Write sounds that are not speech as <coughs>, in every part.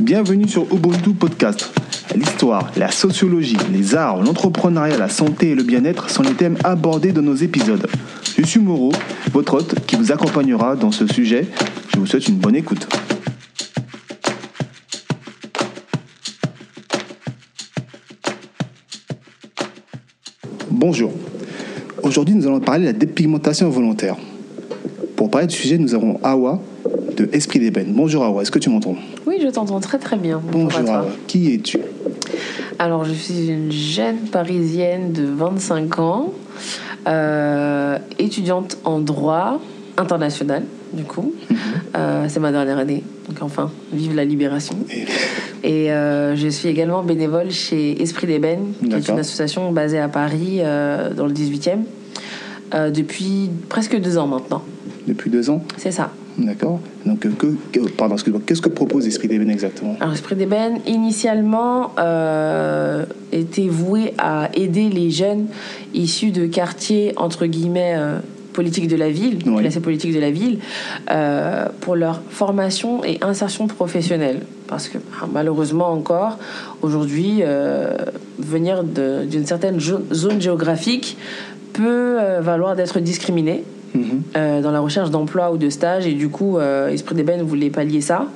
Bienvenue sur Ubuntu Podcast. L'histoire, la sociologie, les arts, l'entrepreneuriat, la santé et le bien-être sont les thèmes abordés dans nos épisodes. Je suis Moreau, votre hôte qui vous accompagnera dans ce sujet. Je vous souhaite une bonne écoute. Bonjour. Aujourd'hui, nous allons parler de la dépigmentation volontaire. Pour parler du sujet, nous avons Awa de Esprit d'Ébène. Bonjour Awa, est-ce que tu m'entends? Oui, je t'entends très très bien. Bonjour, à toi. Awa, qui es-tu? Alors, je suis une jeune parisienne de 25 ans, euh, étudiante en droit international, du coup. Mhm. Euh, c'est ma dernière année, donc enfin, vive la libération. Et- Et euh, je suis également bénévole chez Esprit d'Ébène, qui est une association basée à Paris, euh, dans le 18e, euh, depuis presque deux ans maintenant. Depuis deux ans? C'est ça. D'accord. Donc, euh, que, que- pardon, excuse-moi, qu'est-ce que propose Esprit d'Ébène exactement Alors, Esprit d'ébène, initialement, euh, était voué à aider les jeunes issus de quartiers, entre guillemets, euh, politiques de la ville, Oui. classés politiques de la ville, euh, pour leur formation et insertion professionnelle. Parce que ah, malheureusement encore, aujourd'hui, venir d'une certaine zone géographique peut valoir d'être discriminé Mhm. euh, dans la recherche d'emploi ou de stage. Et du coup, euh, Esprit d'Ébène voulait pallier ça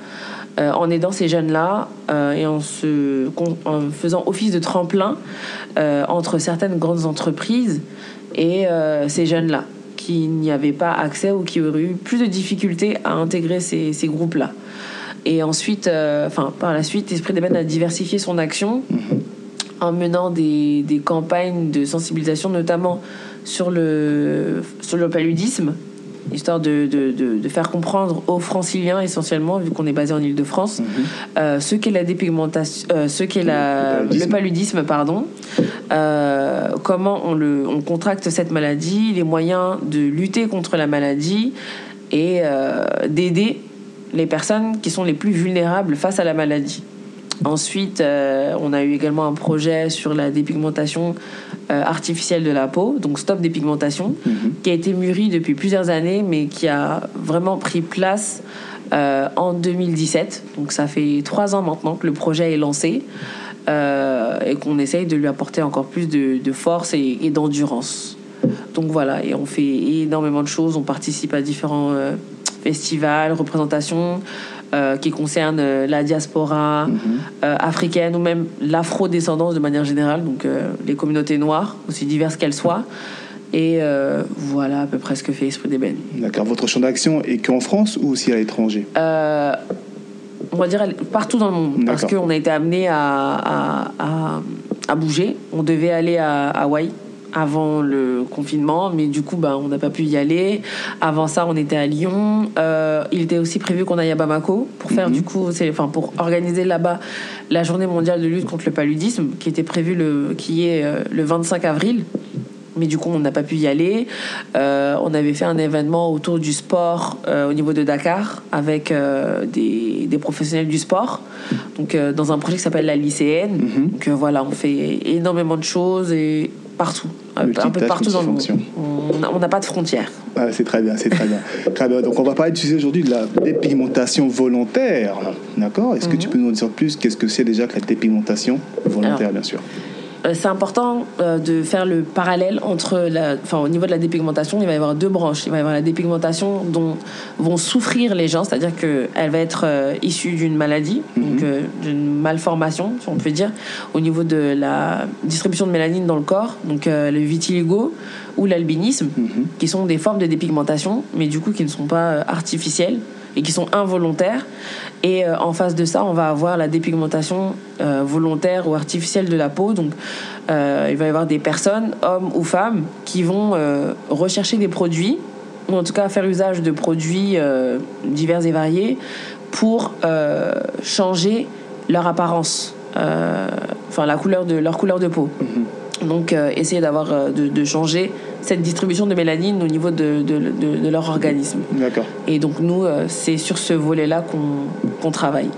euh, en aidant ces jeunes-là euh, et en, se, con- en faisant office de tremplin entre certaines grandes entreprises et ces jeunes-là qui n'y avaient pas accès ou qui auraient eu plus de difficultés à intégrer ces, ces groupes-là. Et ensuite, enfin, par la suite, Esprit d'Ébène a diversifié son action en menant des, des campagnes de sensibilisation, notamment sur le, sur le paludisme, histoire de, de, de, de faire comprendre aux franciliens essentiellement, vu qu'on est basé en Ile-de-France, euh, ce qu'est la dépigmentation, euh, ce qu'est la, Le paludisme. le paludisme, pardon, euh, comment on, le, on contracte cette maladie, les moyens de lutter contre la maladie et d'aider les personnes qui sont les plus vulnérables face à la maladie. Ensuite, euh, on a eu également un projet sur la dépigmentation euh, artificielle de la peau, donc Stop Dépigmentation, qui a été mûri depuis plusieurs années, mais qui a vraiment pris place euh, en 2017. Donc ça fait trois ans maintenant que le projet est lancé et qu'on essaye de lui apporter encore plus de, de force et, et d'endurance. Donc voilà, et on fait énormément de choses, on participe à différents festivals, représentations euh, qui concernent euh, la diaspora euh, africaine ou même l'afro-descendance de manière générale, donc les communautés noires, aussi diverses qu'elles soient. Et voilà à peu près ce que fait Esprit d'Ébène. D'accord. Votre champ d'action est qu'en France ou aussi à l'étranger? On va dire partout dans le monde, parce qu'on a été amené à, à, à, à bouger. On devait aller à Hawaï avant le confinement, mais du coup, bah, on n'a pas pu y aller. Avant ça, on était à Lyon. Euh, il était aussi prévu qu'on aille à Bamako pour faire du coup, c'est, enfin, pour organiser là-bas la journée mondiale de lutte contre le paludisme, qui était prévue le, qui est euh, le 25 avril. Mais du coup, on n'a pas pu y aller. Euh, on avait fait un événement autour du sport au niveau de Dakar avec des, des professionnels du sport. Donc, dans un projet qui s'appelle la lycéenne. Donc, euh, voilà, on fait énormément de choses et partout. Un, peu partout dans le monde. On n'a- pas de frontières. Ah, c'est très bien, c'est très bien. <laughs> Très bien. Donc, on va parler du sujet aujourd'hui de la dépigmentation volontaire. D'accord? Est-ce que tu peux nous en dire plus? Qu'est-ce que c'est déjà que la dépigmentation volontaire, Alors, bien sûr? C'est important euh, de faire le parallèle entre, la, enfin, au niveau de la dépigmentation, il va y avoir deux branches. Il va y avoir la dépigmentation dont vont souffrir les gens, c'est-à-dire qu'elle va être euh, issue d'une maladie, donc euh, d'une malformation, si on peut dire, au niveau de la distribution de mélanine dans le corps, donc euh, le vitiligo ou l'albinisme, qui sont des formes de dépigmentation, mais du coup qui ne sont pas euh, artificielles et qui sont involontaires. Et euh, en face de ça, on va avoir la dépigmentation euh, volontaire ou artificielle de la peau. Donc, euh, il va y avoir des personnes, hommes ou femmes, qui vont rechercher des produits, ou en tout cas faire usage de produits divers et variés, pour changer leur apparence, enfin la couleur de leur couleur de peau. Donc, euh, essayer d'avoir de, de changer cette distribution de mélanine au niveau de, de, de- de leur organisme. D'accord. Et donc nous, euh, c'est sur ce volet-là qu'on qu'on travaille.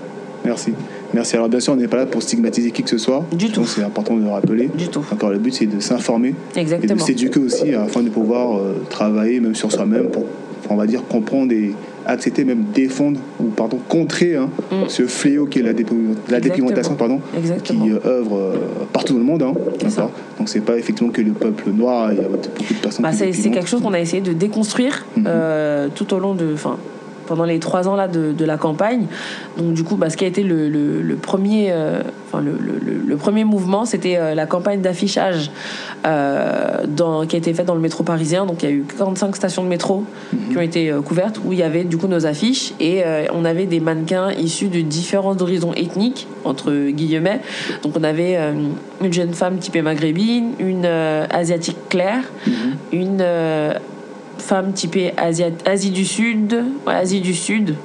Merci. Merci. Alors, bien sûr, on n'est pas là pour stigmatiser qui que ce soit. Du Je tout. C'est important de le rappeler. Du tout. D'accord. Le but, c'est de s'informer et de Exactement. s'éduquer aussi afin de pouvoir euh, travailler même sur soi-même pour, on va dire, comprendre et accepter, même défendre, ou pardon, contrer hein, Mm. ce fléau qui est la, la dépigmentation, pardon, Exactement. qui euh, œuvre euh, partout dans le monde. Hein, d'accord Donc c'est pas effectivement que le peuple noir, il y a beaucoup de personnes Bah, c'est quelque chose qu'on a essayé de déconstruire Mhm. euh, tout au long de, enfin, pendant les trois ans là de, de la campagne. Donc du coup, bah, ce qui a été le, le- le premier, euh, enfin le, premier mouvement, c'était euh, la campagne d'affichage euh, dans- qui a été faite dans le métro parisien. Donc il y a eu 45 stations de métro qui ont été couvertes où il y avait du coup nos affiches et on avait des mannequins issus de différents horizons ethniques entre guillemets. Donc on avait une jeune femme typée maghrébine, une asiatique claire, une euh, femme typée Asia- Asie du Sud, ouais, Asie du Sud,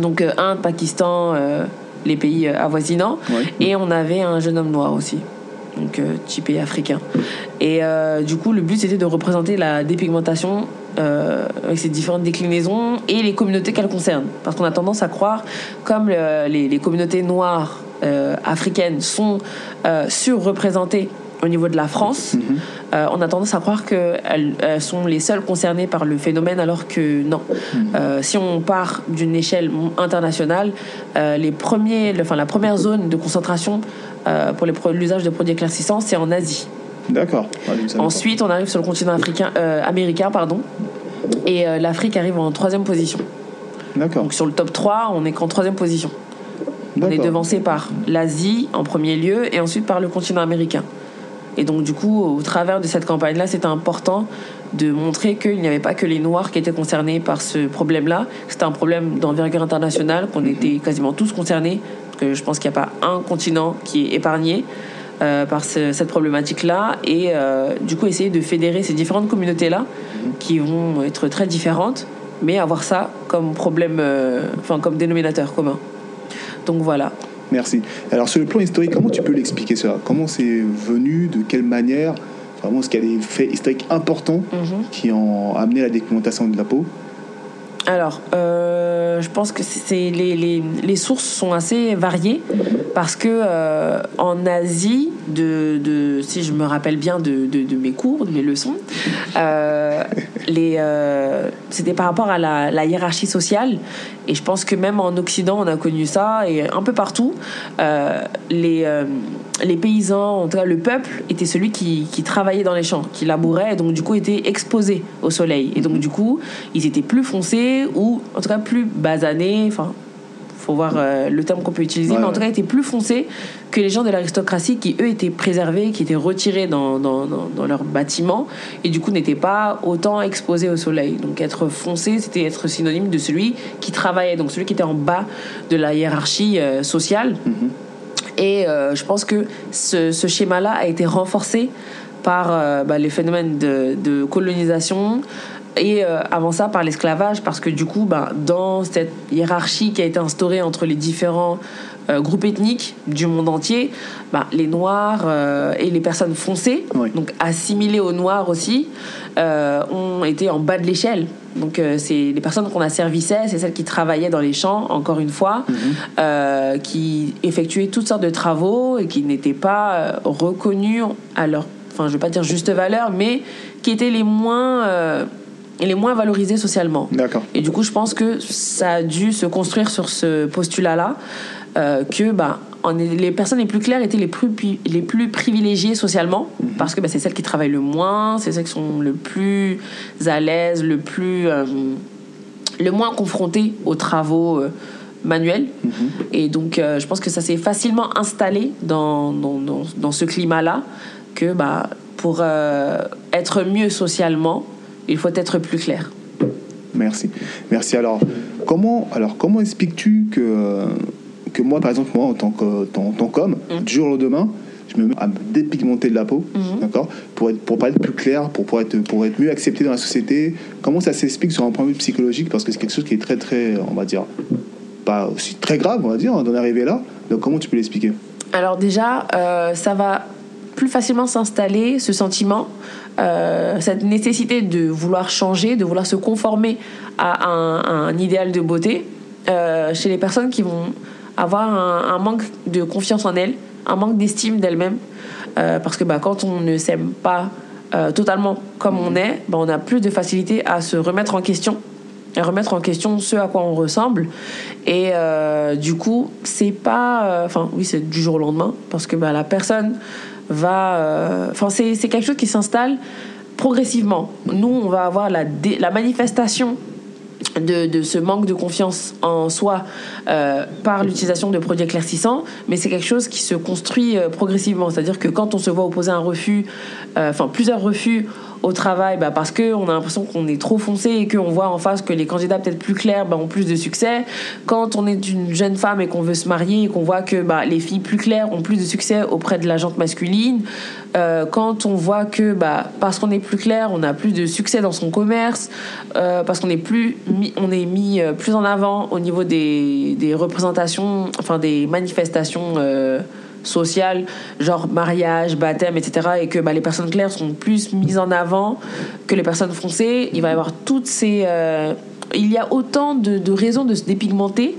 donc euh, Inde, Pakistan, euh, les pays euh, avoisinants, Ouais. et on avait un jeune homme noir aussi, donc euh, typé africain. Et euh, du coup, le but c'était de représenter la dépigmentation euh, avec ses différentes déclinaisons et les communautés qu'elle concerne, parce qu'on a tendance à croire, comme le- les, les communautés noires africaines sont surreprésentées au niveau de la France, Mhm. euh, on a tendance à croire qu'elles elles sont les seules concernées par le phénomène, alors que non. Euh, si on part d'une échelle internationale, euh, les premiers, le- enfin, la première zone de concentration pour l'usage de produits éclaircissants, c'est en Asie. D'accord. Ah. Ensuite, on arrive sur le continent africain, américain, pardon, et l'Afrique arrive en troisième position. D'accord. Donc sur le top 3, on est qu'en troisième position. On est devancé par l'Asie en premier lieu et ensuite par le continent américain. Et donc du coup, au travers de cette campagne-là, c'était important de montrer qu'il n'y avait pas que les Noirs qui étaient concernés par ce problème-là. C'était un problème d'envergure internationale, qu'on était quasiment tous concernés. Que je pense qu'il n'y a pas un continent qui est épargné euh, par ce- cette problématique-là. Et euh, du coup, essayer de fédérer ces différentes communautés-là, qui vont être très différentes, mais avoir ça comme problème, euh, enfin comme dénominateur commun. Donc voilà. Merci. Alors sur le plan historique, comment tu peux l'expliquer cela Comment c'est venu? De quelle manière? Vraiment, est-ce qu'il y a des faits historiques importants Mhm. qui ont amené la dépigmentation de la peau? Alors, euh, je pense que c'est les, les, les sources sont assez variées parce que euh, en Asie, de, de, si je me rappelle bien de, de, mes cours, de mes leçons, euh, c'était par rapport à la, la hiérarchie sociale. Et je pense que même en Occident, on a connu ça et un peu partout, les, les paysans, en tout cas le peuple, était celui qui, qui travaillait dans les champs, qui labourait et donc du coup était exposé au soleil. Et donc du coup, ils étaient plus foncés ou en tout cas plus basanés. Enfin, faut voir euh, le terme qu'on peut utiliser, Ouais, mais en tout cas étaient plus foncés que les gens de l'aristocratie qui eux étaient préservés, qui étaient retirés dans, dans, dans, dans leurs bâtiments et du coup n'étaient pas autant exposés au soleil. Donc être foncé, c'était être synonyme de celui qui travaillait, donc celui qui était en bas de la hiérarchie euh, sociale. Et euh, je pense que ce, ce schéma-là a été renforcé par bah, les phénomènes de, de colonisation et euh, avant ça par l'esclavage parce que du coup bah, dans cette hiérarchie qui a été instaurée entre les différents euh, groupes ethniques du monde entier bah, les noirs euh, et les personnes foncées Oui. donc assimilées aux noirs aussi ont été en bas de l'échelle donc c'est les personnes qu'on asservissait c'est celles qui travaillaient dans les champs encore une fois euh, qui effectuaient toutes sortes de travaux et qui n'étaient pas reconnus à leur, enfin je vais pas dire juste valeur, mais qui étaient les moins, euh, les moins valorisés socialement. D'accord. Et du coup, je pense que ça a dû se construire sur ce postulat-là, euh, que bah, on est- les personnes les plus claires étaient les plus, pi- les plus privilégiées socialement, parce que bah, c'est celles qui travaillent le moins, c'est celles qui sont le plus à l'aise, le plus, euh, le moins confrontées aux travaux euh, manuels. Et donc, euh, je pense que ça s'est facilement installé dans, dans, dans, dans ce climat-là, que bah, pour euh, être mieux socialement, il faut être plus clair. Merci. Merci. Alors, comment, alors, comment expliques-tu que, que moi, par exemple, moi, en tant qu'homme, Mm. du jour au lendemain, je me mets à me dépigmenter de la peau, Mhm. d'accord, pour être, pour pas être plus clair, pour, pour être, pour être mieux accepté dans la société? Comment ça s'explique sur un point de vue psychologique? Parce que c'est quelque chose qui est très, très, on va dire, pas aussi très grave, on va dire, d'en arriver là. Donc, comment tu peux l'expliquer? Alors déjà, euh, ça va plus facilement s'installer, ce sentiment, euh, cette nécessité de vouloir changer, de vouloir se conformer à un, à idéal de beauté euh, chez les personnes qui vont avoir un, manque de confiance en elles, un manque d'estime d'elles-mêmes. Euh, parce que bah, quand on ne s'aime pas totalement comme on est, bah, on a plus de facilité à se remettre en question et remettre en question ce à quoi on ressemble. Et du coup, c'est pas. Enfin, oui, c'est du jour au lendemain, parce que bah, la personne va. euh, Enfin, c'est c'est quelque chose qui s'installe progressivement. Nous, on va avoir la, dé- la manifestation de, de ce manque de confiance en soi euh, par l'utilisation de produits éclaircissants, mais c'est quelque chose qui se construit euh, progressivement. C'est-à-dire que quand on se voit opposer un refus, euh, enfin plusieurs refus au travail, bah, parce qu'on a l'impression qu'on est trop foncé et qu'on voit en face que les candidats peut-être plus clairs bah, ont plus de succès. Quand on est une jeune femme et qu'on veut se marier et qu'on voit que bah, les filles plus claires ont plus de succès auprès de la jante masculine, euh, quand on voit que bah, parce qu'on est plus clair, on a plus de succès dans son commerce, euh, parce qu'on est plus mis, on est mis euh, plus en avant au niveau des, des représentations, enfin des manifestations sociales, genre mariage, baptême, etc., et que bah, les personnes claires sont plus mises en avant que les personnes foncées, il va y avoir toutes ces... euh, il y a autant de, de raisons de se dépigmenter,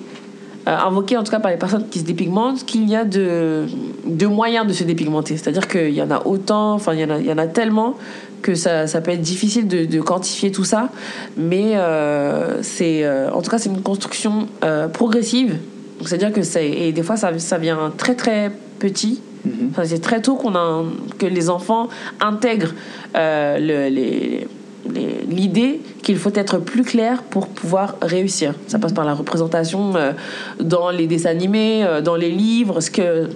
euh, invoquées en tout cas par les personnes qui se dépigmentent, qu'il y a de, de moyens de se dépigmenter. C'est-à-dire qu'il y en a autant, enfin il y en a, il y en a tellement que ça, ça peut être difficile de, de quantifier tout ça, mais euh, c'est en tout cas c'est une construction progressive. C'est-à-dire que et des fois ça, ça vient très très petit. Enfin, c'est très tôt qu'on a que les enfants intègrent euh, le- les les- l'idée qu'il faut être plus clair pour pouvoir réussir. Ça passe par la représentation euh, dans les dessins animés, euh, dans les livres, ce que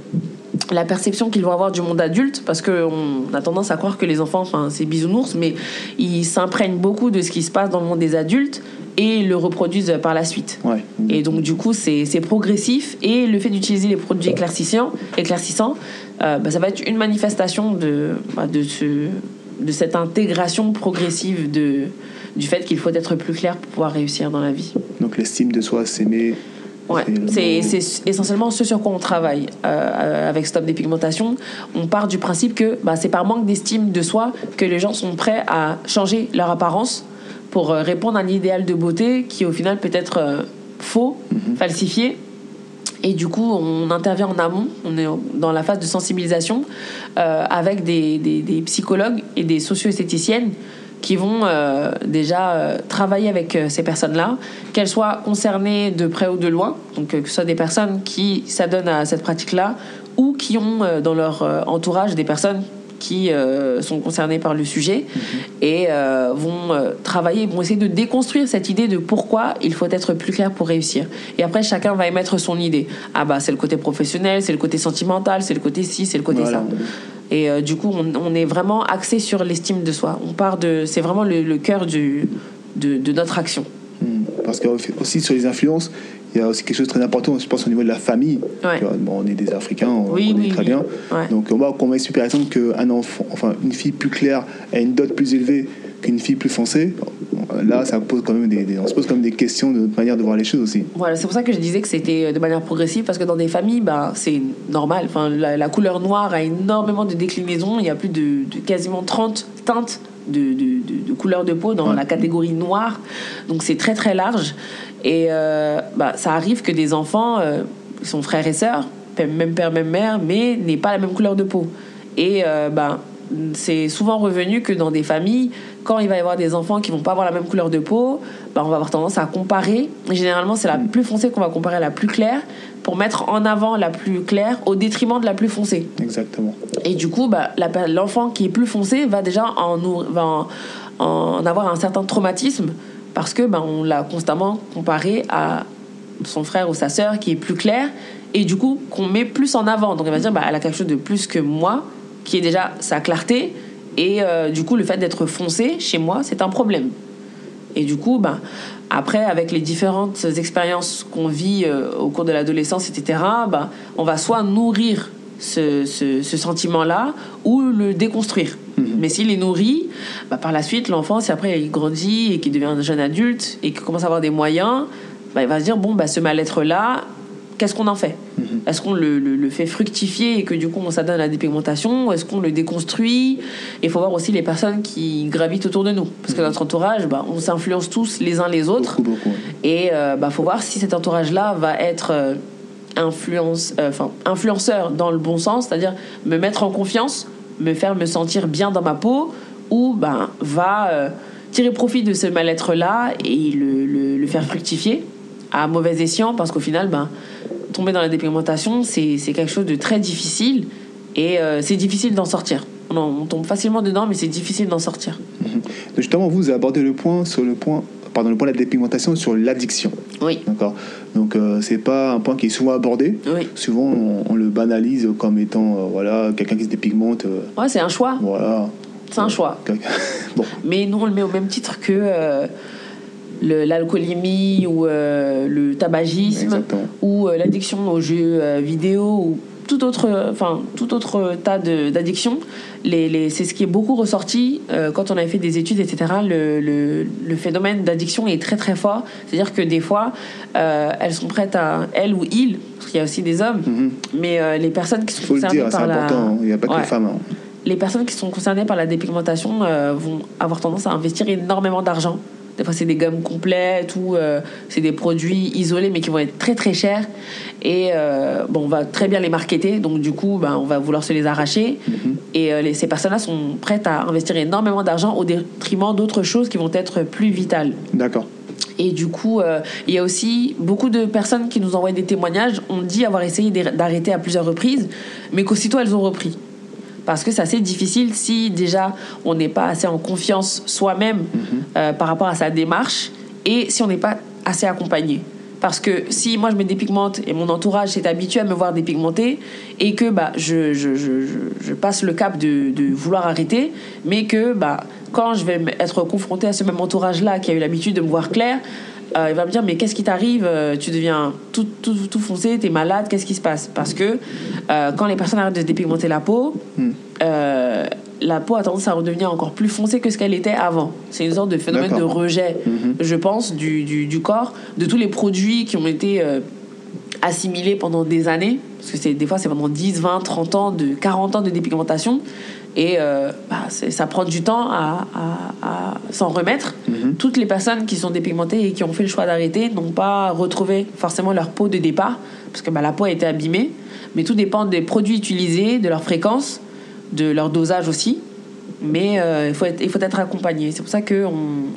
la perception qu'ils vont avoir du monde adulte, parce qu'on a tendance à croire que les enfants, enfin, c'est bisounours, mais ils s'imprègnent beaucoup de ce qui se passe dans le monde des adultes et le reproduisent par la suite. Ouais. Et donc, du coup, c'est progressif. Et le fait d'utiliser les produits éclaircissants, éclaircissants euh, bah, ça va être une manifestation de, bah, de, ce, de cette intégration progressive de, du fait qu'il faut être plus clair pour pouvoir réussir dans la vie. Donc l'estime de soi, s'aimer. Ouais, c'est essentiellement ce sur quoi on travaille euh, avec Stop Dépigmentation. On part du principe que bah, c'est par manque d'estime de soi que les gens sont prêts à changer leur apparence pour euh, répondre à un idéal de beauté qui au final peut être euh, faux, falsifié. Et du coup, on intervient en amont, on est dans la phase de sensibilisation euh, avec des, des- des psychologues et des socio-esthéticiennes qui vont euh, déjà euh, travailler avec ces personnes-là, qu'elles soient concernées de près ou de loin, donc que ce soit des personnes qui s'adonnent à cette pratique-là ou qui ont dans leur entourage des personnes qui euh, sont concernées par le sujet et euh, vont euh, travailler, vont essayer de déconstruire cette idée de pourquoi il faut être plus clair pour réussir. Et après, chacun va émettre son idée. Ah bah c'est le côté professionnel, c'est le côté sentimental, c'est le côté ci, c'est le côté Voilà. ça. Et euh, du coup, on, on est vraiment axé sur l'estime de soi. On part de, c'est vraiment le, le cœur du, de, de notre action. Hmm. Parce que aussi sur les influences, il y a aussi quelque chose de très important, je pense, au niveau de la famille. Ouais. Bon, on est des Africains, on Oui, connaît oui, très oui. bien. Ouais. Donc on voit qu'on met super exemple qu'un enfant, enfin une fille plus claire a une dot plus élevée qu'une fille plus foncée. Là, ça pose quand même des, des- on se pose quand même des questions de notre manière de voir les choses aussi. Voilà, c'est pour ça que je disais que c'était de manière progressive, parce que dans des familles, bah, c'est normal. Enfin, la, la couleur noire a énormément de déclinaisons. Il y a plus de, de quasiment 30 teintes de, de, de- de peau dans Ouais. la catégorie noire. Donc c'est très très large. Et euh, bah, ça arrive que des enfants, euh, sont frères et sœurs, même père, même mère, mais n'aient pas la même couleur de peau. Et euh, bah, c'est souvent revenu que dans des familles, quand il va y avoir des enfants qui vont pas avoir la même couleur de peau, bah, on va avoir tendance à comparer. Généralement, c'est la plus foncée qu'on va comparer à la plus claire pour mettre en avant la plus claire au détriment de la plus foncée. Exactement. Et du coup, bah, l'enfant qui est plus foncé va déjà en, nourr- va en, en avoir un certain traumatisme parce que bah, on l'a constamment comparé à son frère ou sa sœur qui est plus clair et du coup qu'on met plus en avant. Donc elle va dire bah, elle a quelque chose de plus que moi qui est déjà sa clarté et euh, du coup le fait d'être foncé chez moi c'est un problème. Et du coup, ben, après, avec les différentes expériences qu'on vit euh, au cours de l'adolescence, etc., ben, on va soit nourrir ce, ce, ce sentiment-là ou le déconstruire. Mais s'il est nourri, ben, par la suite, l'enfant, si après il grandit et qu'il devient un jeune adulte et qu'il commence à avoir des moyens, ben, il va se dire bon, ben, ce mal-être-là, qu'est-ce qu'on en fait? Est-ce qu'on le, le- le fait fructifier et que du coup on s'adonne à la dépigmentation Est-ce qu'on le déconstruit? Il faut voir aussi les personnes qui gravitent autour de nous. Parce que notre entourage, bah, on s'influence tous les uns les autres. Beaucoup, beaucoup. ouais. Et il bah, faut voir si cet entourage-là va être euh, influence, euh, influenceur dans le bon sens, c'est-à-dire me mettre en confiance, me faire me sentir bien dans ma peau, ou ben, va euh, tirer profit de ce mal-être-là et le, le, faire fructifier à mauvais escient parce qu'au final, ben, tomber dans la dépigmentation, c'est quelque chose de très difficile et euh, c'est difficile d'en sortir. On, on tombe facilement dedans, mais c'est difficile d'en sortir. Justement, vous abordé le point sur le point, pardon, le point de la dépigmentation sur l'addiction. Oui, D'accord. Donc euh, c'est pas un point qui est souvent abordé. oui. Souvent on, on le banalise comme étant euh, voilà quelqu'un qui se dépigmente. euh, Ouais, c'est un choix. voilà. C'est un choix. Quelqu'un- <laughs> bon. Mais nous, on le met au même titre que euh, l'alcoolémie ou euh, le tabagisme Exactement. ou euh, l'addiction aux jeux euh, vidéo ou tout autre, enfin, tout autre tas d'addictions. Les, les, c'est ce qui est beaucoup ressorti euh, quand on avait fait des études, etc. Le, le, le phénomène d'addiction est très très fort. C'est-à-dire que des fois, euh, elles sont prêtes à, elles ou ils, parce qu'il y a aussi des hommes, Mhm. mais euh, les personnes qui sont Faut le concernées dire, par la... important. Il n'y a pas que Ouais les femmes. hein. les personnes qui sont concernées par la dépigmentation vont avoir tendance à investir énormément d'argent. Des fois, c'est des gammes complètes ou euh, c'est des produits isolés mais qui vont être très très chers. Et euh, bon, on va très bien les marketer, donc du coup, ben, on va vouloir se les arracher. Et euh, les- ces personnes-là sont prêtes à investir énormément d'argent au détriment d'autres choses qui vont être plus vitales. D'accord. Et du coup, il y a aussi beaucoup de personnes qui nous envoient des témoignages. On dit avoir essayé d'ar- d'arrêter à plusieurs reprises, mais qu'aussitôt elles ont repris. Parce que c'est assez difficile si déjà on n'est pas assez en confiance soi-même euh, par rapport à sa démarche et si on n'est pas assez accompagné. Parce que si moi je me dépigmente et mon entourage s'est habitué à me voir dépigmenter et que bah, je, je, je, je, je passe le cap de, de vouloir arrêter, mais que bah, quand je vais être confronté à ce même entourage-là qui a eu l'habitude de me voir clair, euh, il va me dire mais qu'est-ce qui t'arrive Euh, Tu deviens tout, tout, tout foncé, t'es malade, qu'est-ce qui se passe? Parce que euh, quand les personnes arrêtent de dépigmenter la peau, euh, la peau a tendance à redevenir encore plus foncée que ce qu'elle était avant. C'est une sorte de phénomène de rejet, je pense, du, du, du corps, de tous les produits qui ont été assimilés pendant des années. Parce que des fois, c'est pendant 10, 20, 30 ans, de 40 ans de dépigmentation. Et euh, bah, ça prend du temps à, à- à s'en remettre. Toutes les personnes qui sont dépigmentées et qui ont fait le choix d'arrêter n'ont pas retrouvé forcément leur peau de départ, parce que bah, la peau a été abîmée. Mais tout dépend des produits utilisés, de leur fréquence, de leur dosage aussi. Mais euh, il, faut être, il faut être accompagné. C'est pour ça qu'on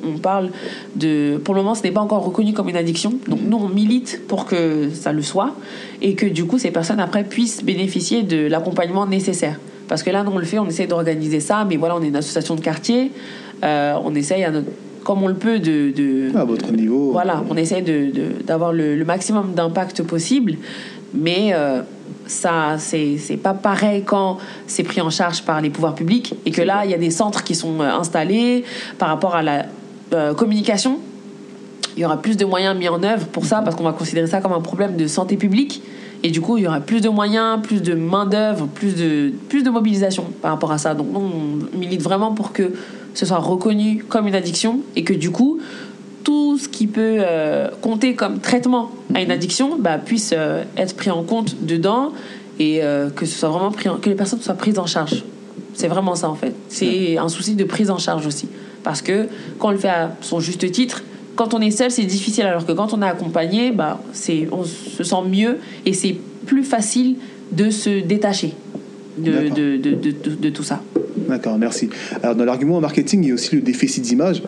on parle de. Pour le moment, ce n'est pas encore reconnu comme une addiction. Donc nous, on milite pour que ça le soit et que du coup, ces personnes après puissent bénéficier de l'accompagnement nécessaire. Parce que là, nous, on le fait, on essaie d'organiser ça, mais voilà, on est une association de quartier. Euh, on essaye, à notre- comme on le peut, de. de À votre niveau. voilà, on essaie de- de- d'avoir le, le maximum d'impact possible, mais euh, ça, c'est c'est pas pareil quand c'est pris en charge par les pouvoirs publics et que là, il y a des centres qui sont euh, installés par rapport à la euh, communication. Il y aura plus de moyens mis en œuvre pour ça parce qu'on va considérer ça comme un problème de santé publique. Et du coup, il y aura plus de moyens, plus de main-d'œuvre, plus de, plus de mobilisation par rapport à ça. Donc, on milite vraiment pour que ce soit reconnu comme une addiction et que du coup, tout ce qui peut euh, compter comme traitement à une addiction bah, puisse euh, être pris en compte dedans et euh, que ce soit vraiment pris en- que les personnes soient prises en charge. C'est vraiment ça en fait. C'est un souci de prise en charge aussi. Parce que quand on le fait à son juste titre, quand on est seul, c'est difficile, alors que quand on est accompagné, bah, c'est, on se sent mieux et c'est plus facile de se détacher de, D'accord. de, de, de- de- de tout ça. D'accord, merci. Alors, dans l'argument marketing, il y a aussi le déficit d'image.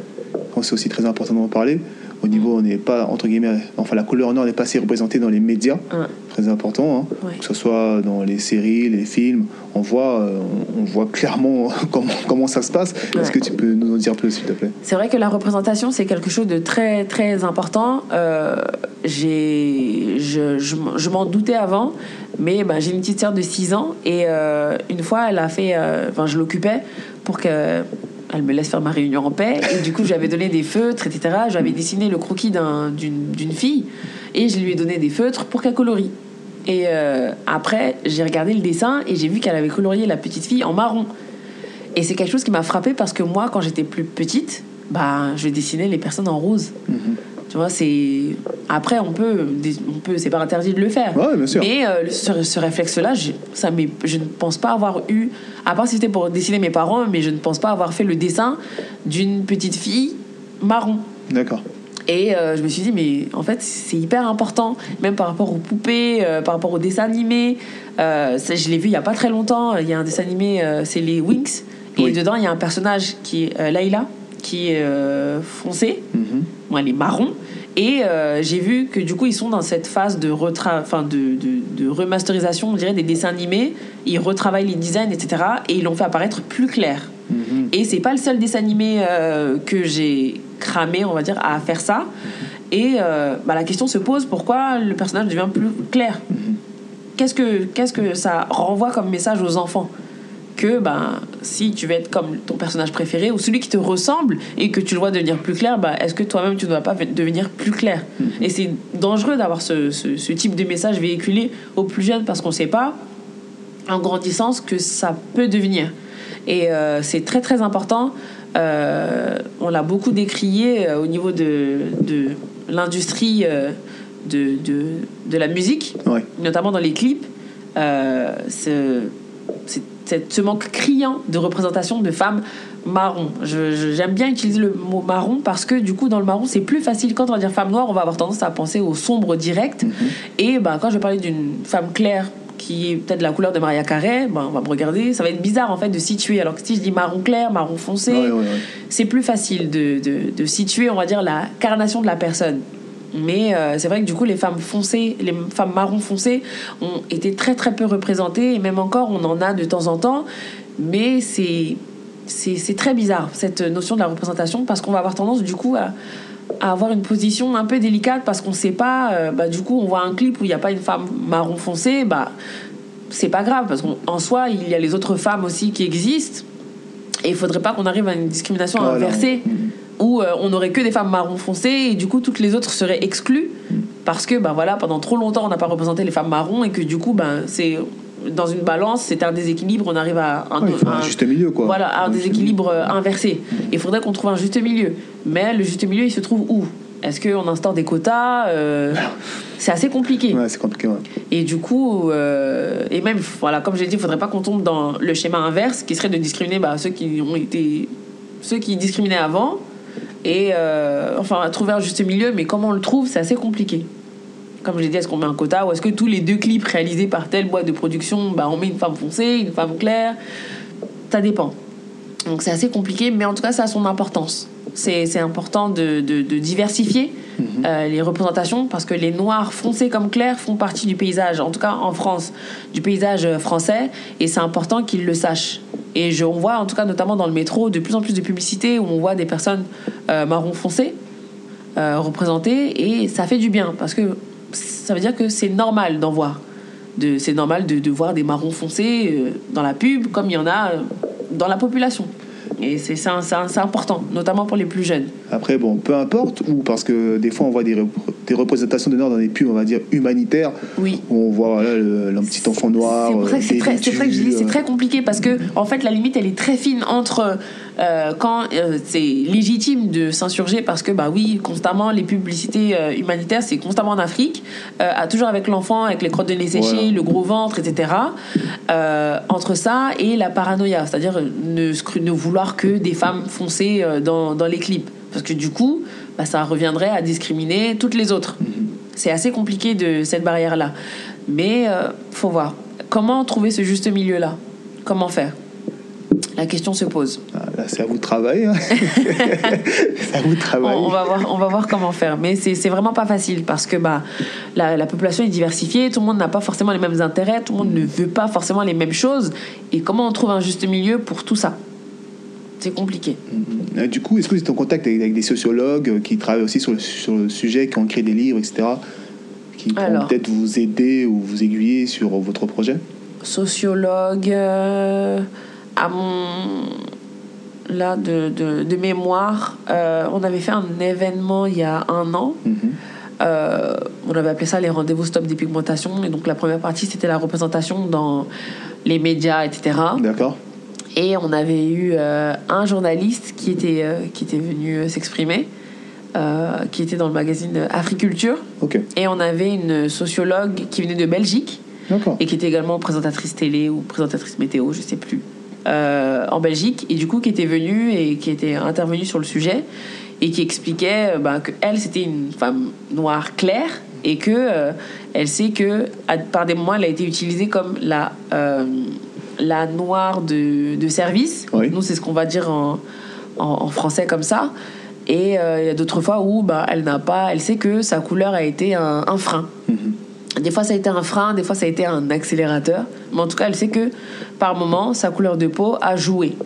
C'est aussi très important d'en parler. Au niveau, on n'est pas, entre guillemets, enfin, la couleur noire n'est pas assez représentée dans les médias. Ouais. Très important. hein. Ouais. Que ce soit dans les séries, les films. On voit, euh, on voit clairement <laughs> comment, comment ça se passe. Est-ce que tu peux nous en dire plus, s'il te plaît? C'est vrai que la représentation, c'est quelque chose de très, très important. Euh, j'ai, je, je, m'en- je m'en doutais avant, mais bah, j'ai une petite sœur de 6 ans et euh, une fois, elle a fait. Enfin, je l'occupais pour que. Elle me laisse faire ma réunion en paix. Et du coup, j'avais donné des feutres, etc. J'avais dessiné le croquis d'un- d'une fille. Et je lui ai donné des feutres pour qu'elle colorie. Et euh, après, j'ai regardé le dessin et j'ai vu qu'elle avait colorié la petite fille en marron. Et c'est quelque chose qui m'a frappé parce que moi, quand j'étais plus petite, bah, je dessinais les personnes en rose. Tu vois, c'est. Après, on peut. On peut c'est pas interdit de le faire. Ouais, bien sûr. Mais euh, ce, ce réflexe-là, je, ça je ne pense pas avoir eu. À part si c'était pour dessiner mes parents, mais je ne pense pas avoir fait le dessin d'une petite fille marron. D'accord. Et euh, je me suis dit, mais en fait, c'est hyper important, même par rapport aux poupées, euh, par rapport aux dessins animés. Euh, ça, je l'ai vu il y a pas très longtemps. Il y a un dessin animé, c'est les Winx. Et Oui. dedans, il y a un personnage qui est Layla, qui est euh, foncée. Mhm. Bon, elle est marron. Et euh, j'ai vu que du coup, ils sont dans cette phase de, retra... de, de, de remasterisation, on dirait, des dessins animés. Ils retravaillent les designs, etc. Et ils l'ont fait apparaître plus clair. Mhm. Et c'est pas le seul dessin animé euh, que j'ai cramé, on va dire, à faire ça. Et euh, bah, la question se pose pourquoi le personnage devient plus clair? Que qu'est-ce que ça renvoie comme message aux enfants? Que ben si tu veux être comme ton personnage préféré ou celui qui te ressemble et que tu le vois devenir plus clair, bah, est-ce que toi-même tu ne dois pas devenir plus clair? Et c'est dangereux d'avoir ce, ce, ce type de message véhiculé aux plus jeunes parce qu'on ne sait pas en grandissant ce que ça peut devenir. Et euh, c'est très très important. Euh, on l'a beaucoup décrié euh, au niveau de, de l'industrie de, de, de la musique, Ouais. notamment dans les clips. Ce, c'est- c'est- ce manque criant de représentation de femmes marron. J'aime bien utiliser le mot marron parce que du coup dans le marron c'est plus facile quand on va dire femme noire on va avoir tendance à penser au sombre direct et ben quand je vais parler d'une femme claire qui est peut-être de la couleur de Maria Carey, ben, on va me regarder, ça va être bizarre en fait de situer. Alors que si je dis marron clair, marron foncé, Ouais, ouais, ouais. c'est plus facile de, de, de situer, on va dire, la carnation de la personne. Mais euh, c'est vrai que du coup, les femmes foncées, les femmes marron foncées ont été très très peu représentées, et même encore, on en a de temps en temps. Mais c'est c'est c'est très bizarre, cette notion de la représentation, parce qu'on va avoir tendance du coup à, à avoir une position un peu délicate, parce qu'on sait pas, euh, bah, du coup, on voit un clip où il n'y a pas une femme marron foncé, bah, c'est pas grave, parce qu'en soi, il y a les autres femmes aussi qui existent. Et il faudrait pas qu'on arrive à une discrimination Voilà. Où euh, on n'aurait que des femmes marron foncé et du coup toutes les autres seraient exclues parce que bah voilà pendant trop longtemps on n'a pas représenté les femmes marron et que du coup ben c'est dans une balance c'est un déséquilibre on arrive à un, Ouais, un un- juste milieu, quoi. voilà à un déséquilibre euh, inversé. Il faudrait qu'on trouve un juste milieu. Mais le juste milieu il se trouve où? Est-ce qu'on instaure des quotas? Euh, <laughs> c'est assez compliqué. Ouais, c'est compliqué, ouais. et du coup, euh, et même, voilà, comme j'ai dit, il faudrait pas qu'on tombe dans le schéma inverse, qui serait de discriminer bah, ceux qui ont été, ceux qui discriminaient avant, et euh, enfin trouver un juste milieu. Mais comment on le trouve, c'est assez compliqué. Comme je l'ai dit, est-ce qu'on met un quota ou est-ce que tous les deux clips réalisés par telle boîte de production, bah, on met une femme foncée, une femme claire? Ça dépend. Donc c'est assez compliqué, mais en tout cas, ça a son importance. C'est important de, de- de diversifier euh, les représentations parce que les noirs foncés comme clairs font partie du paysage, en tout cas en France, du paysage euh, français, et c'est important qu'ils le sachent. Et je, on voit en tout cas notamment dans le métro de plus en plus de publicités où on voit des personnes euh, marron foncé euh, représentées et ça fait du bien parce que ça veut dire que c'est normal d'en voir. C'est normal de, de voir des marrons foncés euh, dans la pub comme il y en a dans la population. Et c'est important, notamment pour les plus jeunes. Après, bon, peu importe, ou parce que des fois on voit des, rep- des représentations de Nord dans des pubs, on va dire humanitaires, Oui. où on voit voilà, le, le petit enfant noir. C'est ça que c'est euh, très, c'est vrai que je dis dévêtu, c'est euh, très compliqué parce que en fait la limite elle est très fine entre euh, quand euh, c'est légitime de s'insurger parce que bah oui constamment les publicités euh, humanitaires c'est constamment en Afrique euh, à toujours avec l'enfant avec les crottes de nez séchées Voilà. le gros ventre etc Euh, entre ça et la paranoïa c'est-à-dire euh, ne, ne vouloir que des femmes foncées euh, dans, dans les clips. Parce que du coup bah, ça reviendrait à discriminer toutes les autres. C'est assez compliqué de cette barrière là mais euh, faut voir. Comment trouver ce juste milieu là comment faire? La question se pose ah, là, c'est à vous de travailler. hein. <laughs> c'est à vous de on, travailler. on va voir on va voir comment faire mais c'est vraiment pas facile parce que bah la, la population est diversifiée tout le monde n'a pas forcément les mêmes intérêts tout le monde ne veut pas forcément les mêmes choses et comment on trouve un juste milieu pour tout ça? C'est compliqué Euh, Du coup, est-ce que vous êtes en contact avec, avec des sociologues euh, qui travaillent aussi sur le, sur le sujet, qui ont créé des livres, etc., qui pourront peut-être vous aider ou vous aiguiller sur votre projet? Sociologue euh, à mon là de, de, de mémoire euh, on avait fait un événement il y a un an. Mhm. Euh, on avait appelé ça les rendez-vous stop des pigmentations. Et donc la première partie c'était la représentation dans les médias etc D'accord. Et on avait eu euh, un journaliste qui était qui était venu s'exprimer qui était dans le magazine Africulture. Ok. et on avait une sociologue qui venait de Belgique. Et qui était également présentatrice télé ou présentatrice météo, je sais plus, euh, en Belgique, et du coup qui était venue et qui était intervenue sur le sujet et qui expliquait bah, que elle c'était une femme noire claire et que euh, elle sait que à- par des moments elle a été utilisée comme la euh, la noire de, de service. Oui. Nous c'est ce qu'on va dire en en, en français comme ça. Et il y a d'autres fois où bah, elle n'a pas, elle sait que sa couleur a été un, un frein. Des fois, ça a été un frein, des fois, ça a été un accélérateur. Mais en tout cas, elle sait que par moment, sa couleur de peau a joué.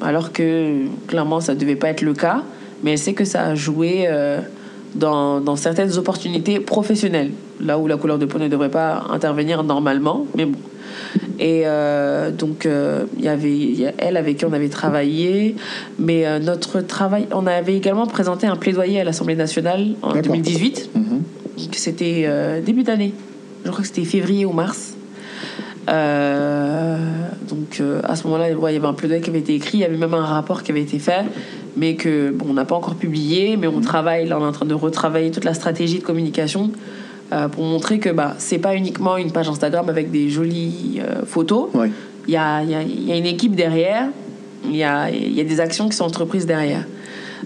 Alors que clairement, ça ne devait pas être le cas. Mais elle sait que ça a joué euh, dans, dans certaines opportunités professionnelles. Là où la couleur de peau ne devrait pas intervenir normalement. Mais bon. Et euh, donc, euh, il y avait il y a elle avec qui on avait travaillé. Mais notre travail, on avait également présenté un plaidoyer à l'Assemblée nationale en D'accord. 2018. Mhm. C'était euh, début d'année. Je crois que c'était février ou mars. Euh, donc euh, à ce moment-là, ouais, il y avait un plaidoyer qui avait été écrit, il y avait même un rapport qui avait été fait, mais que bon, on n'a pas encore publié, mais on travaille, là on est en train de retravailler toute la stratégie de communication euh, pour montrer que bah, c'est pas uniquement une page Instagram avec des jolies photos. Ouais. Il y a, y, a, y a une équipe derrière, il y a, y a des actions qui sont entreprises derrière.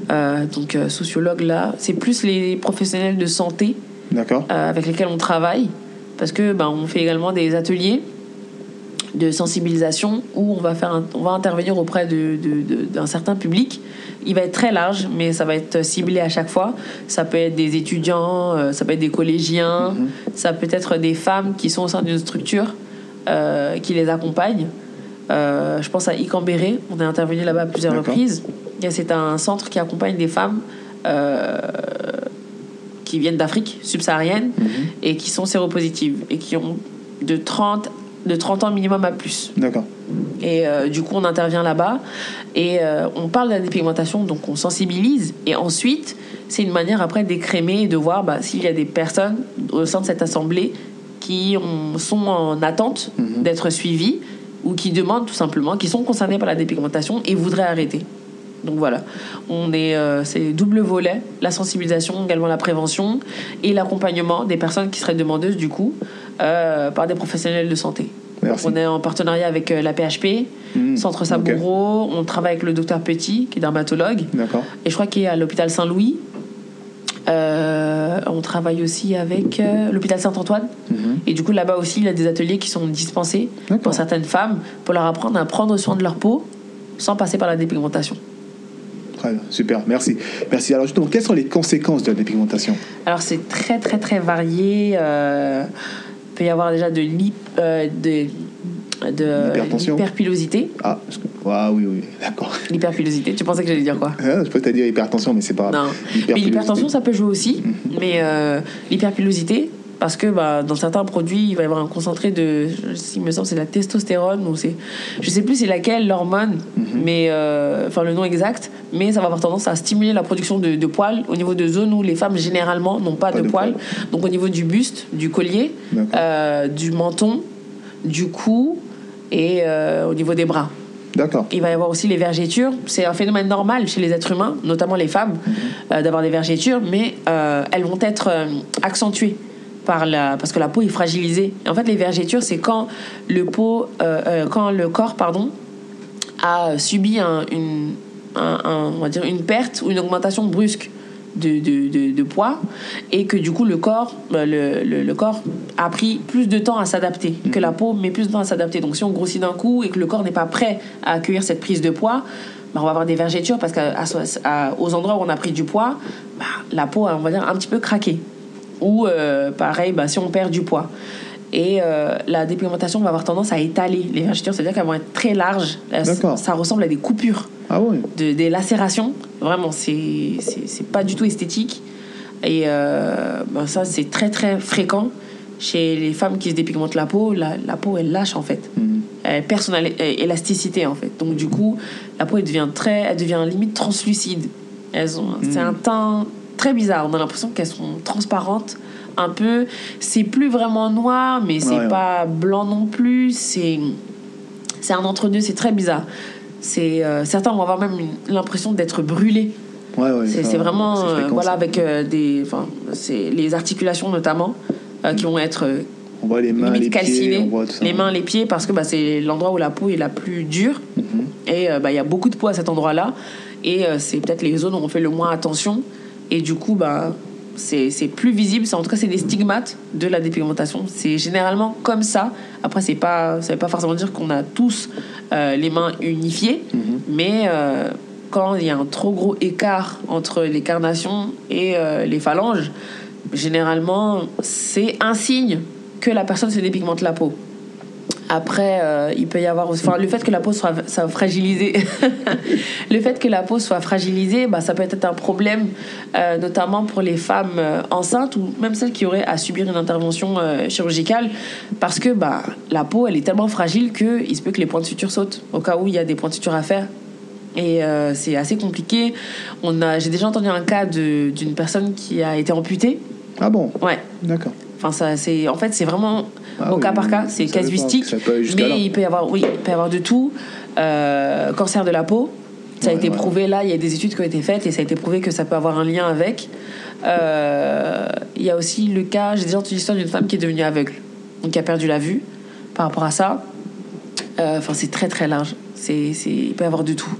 Donc sociologue là, c'est plus les professionnels de santé D'accord. euh, avec lesquels on travaille parce que ben, on fait également des ateliers de sensibilisation où on va faire un- on va intervenir auprès de, de- de- d'un certain public. Il va être très large mais ça va être ciblé à chaque fois. Ça peut être des étudiants euh, ça peut être des collégiens ça peut être des femmes qui sont au sein d'une structure euh, qui les accompagnent. Euh, je pense à Icambéré on est intervenu là-bas à plusieurs reprises. C'est un centre qui accompagne des femmes euh, qui viennent d'Afrique subsaharienne et qui sont séropositives et qui ont de 30, de 30 ans minimum à plus. D'accord. Et euh, du coup, on intervient là-bas et euh, on parle de la dépigmentation, donc on sensibilise. Et ensuite, c'est une manière après d'écrémer et de voir bah, s'il y a des personnes au sein de cette assemblée qui ont- sont en attente d'être suivies ou qui demandent tout simplement, qui sont concernés par la dépigmentation et voudraient arrêter. Donc voilà, on est, euh, c'est double volet, la sensibilisation, également la prévention et l'accompagnement des personnes qui seraient demandeuses du coup euh, par des professionnels de santé. Merci. On est en partenariat avec euh, la PHP, Mhm. Centre Saboureau, on travaille avec le docteur Petit, qui est dermatologue, D'accord. et je crois qu'il est à l'hôpital Saint-Louis. Euh, on travaille aussi avec euh, l'hôpital Saint-Antoine. Mhm. Et du coup, là-bas aussi, il y a des ateliers qui sont dispensés pour certaines femmes pour leur apprendre à prendre soin de leur peau sans passer par la dépigmentation. Très bien. Super. Merci. Merci. Alors justement, quelles sont les conséquences de la dépigmentation? Alors, c'est très, très, très varié. Euh, il peut y avoir déjà de l'hyp- euh, de- de l'hyperpilosité. Ah, ah oui, oui. D'accord. <laughs> L'hyperpilosité, tu pensais que j'allais dire quoi? Ah, je peux te dire hypertension, mais c'est pas. Non. Mais l'hypertension, ça peut jouer aussi. Mais euh, l'hyperpilosité, parce que bah, dans certains produits, il va y avoir un concentré de. Il me semble c'est la testostérone, ou c'est. Je sais plus c'est laquelle, l'hormone, mais. euh, Enfin, le nom exact. Mais ça va avoir tendance à stimuler la production de, de poils au niveau de zones où les femmes, généralement, n'ont pas, Pas de, de poils. poils. Donc, au niveau du buste, du collier, euh, du menton, du cou et euh, au niveau des bras. D'accord. Il va y avoir aussi les vergetures. C'est un phénomène normal chez les êtres humains, notamment les femmes, euh, d'avoir des vergetures, mais euh, elles vont être euh, accentuées par la, parce que la peau est fragilisée. En fait, les vergetures, c'est quand le peau, euh, euh, quand le corps, pardon, a subi un- une, un- un- on va dire une perte ou une augmentation brusque de, de, de- de poids et que du coup le corps, euh, le, le- le corps a pris plus de temps à s'adapter, que la peau met plus de temps à s'adapter. Donc si on grossit d'un coup et que le corps n'est pas prêt à accueillir cette prise de poids, bah, on va avoir des vergetures parce qu'aux endroits où on a pris du poids, bah, la peau a, on va dire, un petit peu craqué. Ou euh, pareil, bah, si on perd du poids. Et euh, la dépigmentation va avoir tendance à étaler les vergetures, c'est-à-dire qu'elles vont être très larges. D'accord. Ça ressemble à des coupures Ah de, des lacérations. Vraiment, c'est pas du tout esthétique. Et euh, ben ça, c'est très très fréquent chez les femmes qui se dépigmentent la peau. La, la peau, elle lâche en fait. Mhm. Elle perd son éla- élasticité en fait. Donc du coup, la peau, elle devient très, elle devient limite translucide. Elles ont, c'est un teint très bizarre. On a l'impression qu'elles sont transparentes. Un peu, c'est plus vraiment noir, mais c'est Ouais, ouais. pas blanc non plus. C'est c'est un entre-deux, c'est très bizarre. C'est euh, certains vont avoir même l'impression d'être brûlés. Ouais, ouais. C'est vraiment euh, fréquent, voilà ça. avec euh, des enfin c'est les articulations notamment euh, qui vont être On voit les mains, limite les pieds, calcinées, on voit tout ça. les mains, les pieds parce que bah, c'est l'endroit où la peau est la plus dure Mhm. et euh, bah, il y a beaucoup de peau à cet endroit-là et c'est peut-être les zones où on fait le moins attention et du coup bah c'est plus visible, en tout cas c'est des stigmates de la dépigmentation. C'est généralement comme ça. Après c'est pas ça veut pas forcément dire qu'on a tous euh, les mains unifiées, Mhm. mais euh, quand il y a un trop gros écart entre les carnations et euh, les phalanges, généralement, c'est un signe que la personne se dépigmente la peau. Après, euh, il peut y avoir enfin, le fait que la peau soit, soit fragilisée. <laughs> le fait que la peau soit fragilisée, bah, ça peut être un problème, euh, notamment pour les femmes euh, enceintes ou même celles qui auraient à subir une intervention chirurgicale, parce que bah, la peau, elle est tellement fragile qu'il se peut que les points de suture sautent, au cas où il y a des points de suture à faire. Et c'est assez compliqué. On a, j'ai déjà entendu un cas d'une personne qui a été amputée. Ah bon? Ouais. D'accord. Enfin, ça, c'est, en fait, c'est vraiment Ah au oui, cas par cas, c'est casuistique. Mais là. il peut y avoir, oui, il peut y avoir de tout. Euh, cancer de la peau, ça a Ouais, été ouais. prouvé là. Il y a des études qui ont été faites et ça a été prouvé que ça peut avoir un lien avec. Euh, il y a aussi le cas, j'ai déjà entendu l'histoire d'une femme qui est devenue aveugle, donc qui a perdu la vue par rapport à ça. Euh, Enfin, c'est très très large. C'est, c'est, il peut y avoir de tout.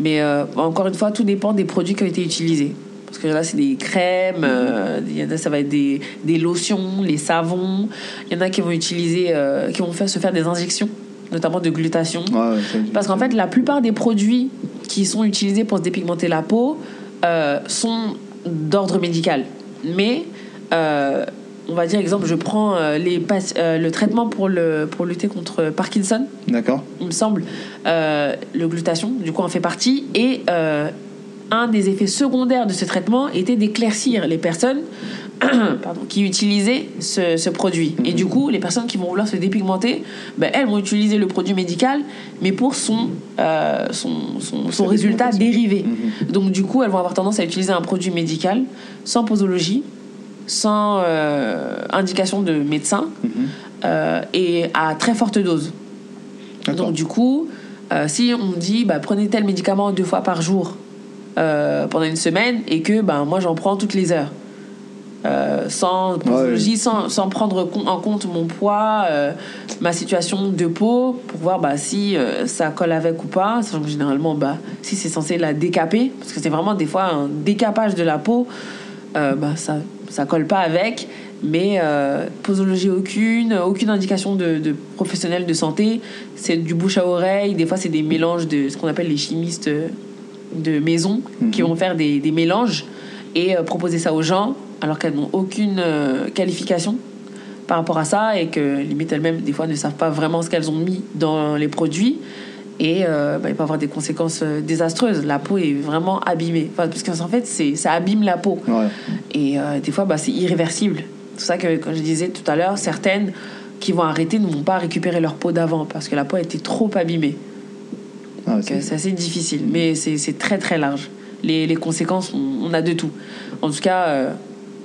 Mais euh, encore une fois, tout dépend des produits qui ont été utilisés. Parce que là, c'est des crèmes, euh, il y en a, ça va être des, des lotions, les savons. Il y en a qui vont utiliser, euh, qui vont faire, se faire des injections, notamment de glutation. Ouais, Parce qu'en fait, la plupart des produits qui sont utilisés pour se dépigmenter la peau euh, sont d'ordre médical. Mais, on va dire, exemple, je prends euh, les, euh, le traitement pour, le, pour lutter contre Parkinson D'accord. il me semble, euh, le glutation, du coup, en fait partie. Et un des effets secondaires de ce traitement était d'éclaircir les personnes <clears throat> pardon, qui utilisaient ce, ce produit. Et du coup, les personnes qui vont vouloir se dépigmenter, ben, elles vont utiliser le produit médical, mais pour son, euh, son, son, son Sa résultat dérivé. Donc, du coup, elles vont avoir tendance à utiliser un produit médical sans posologie, sans euh, indication de médecin Mhm. euh, et à très forte dose. Donc du coup, si on dit bah, prenez tel médicament deux fois par jour euh, pendant une semaine et que bah, moi j'en prends toutes les heures, euh, sans posologie, sans, sans prendre en compte mon poids, euh, ma situation de peau, pour voir bah, si euh, ça colle avec ou pas. Sachant que généralement, bah, si c'est censé la décaper, parce que c'est vraiment des fois un décapage de la peau, bah, ça ça colle pas avec. Mais posologie aucune, aucune indication de, de professionnel de santé. C'est du bouche à oreille. Des fois, c'est des mélanges de ce qu'on appelle les chimistes de maison qui vont faire des, des mélanges et euh, proposer ça aux gens alors qu'elles n'ont aucune euh, qualification par rapport à ça et que limite elles-mêmes des fois ne savent pas vraiment ce qu'elles ont mis dans les produits et euh, bah, il peut avoir des conséquences euh, désastreuses. La peau est vraiment abîmée. Enfin, parce qu'en fait, ça abîme la peau. Ouais. Et des fois, bah, c'est irréversible. C'est pour ça que, comme je disais tout à l'heure, certaines qui vont arrêter ne vont pas récupérer leur peau d'avant parce que la peau a été trop abîmée. Ah, euh, c'est- c'est assez difficile, mais c'est c'est très très large. Les, les conséquences, on, on a de tout. En tout cas, euh,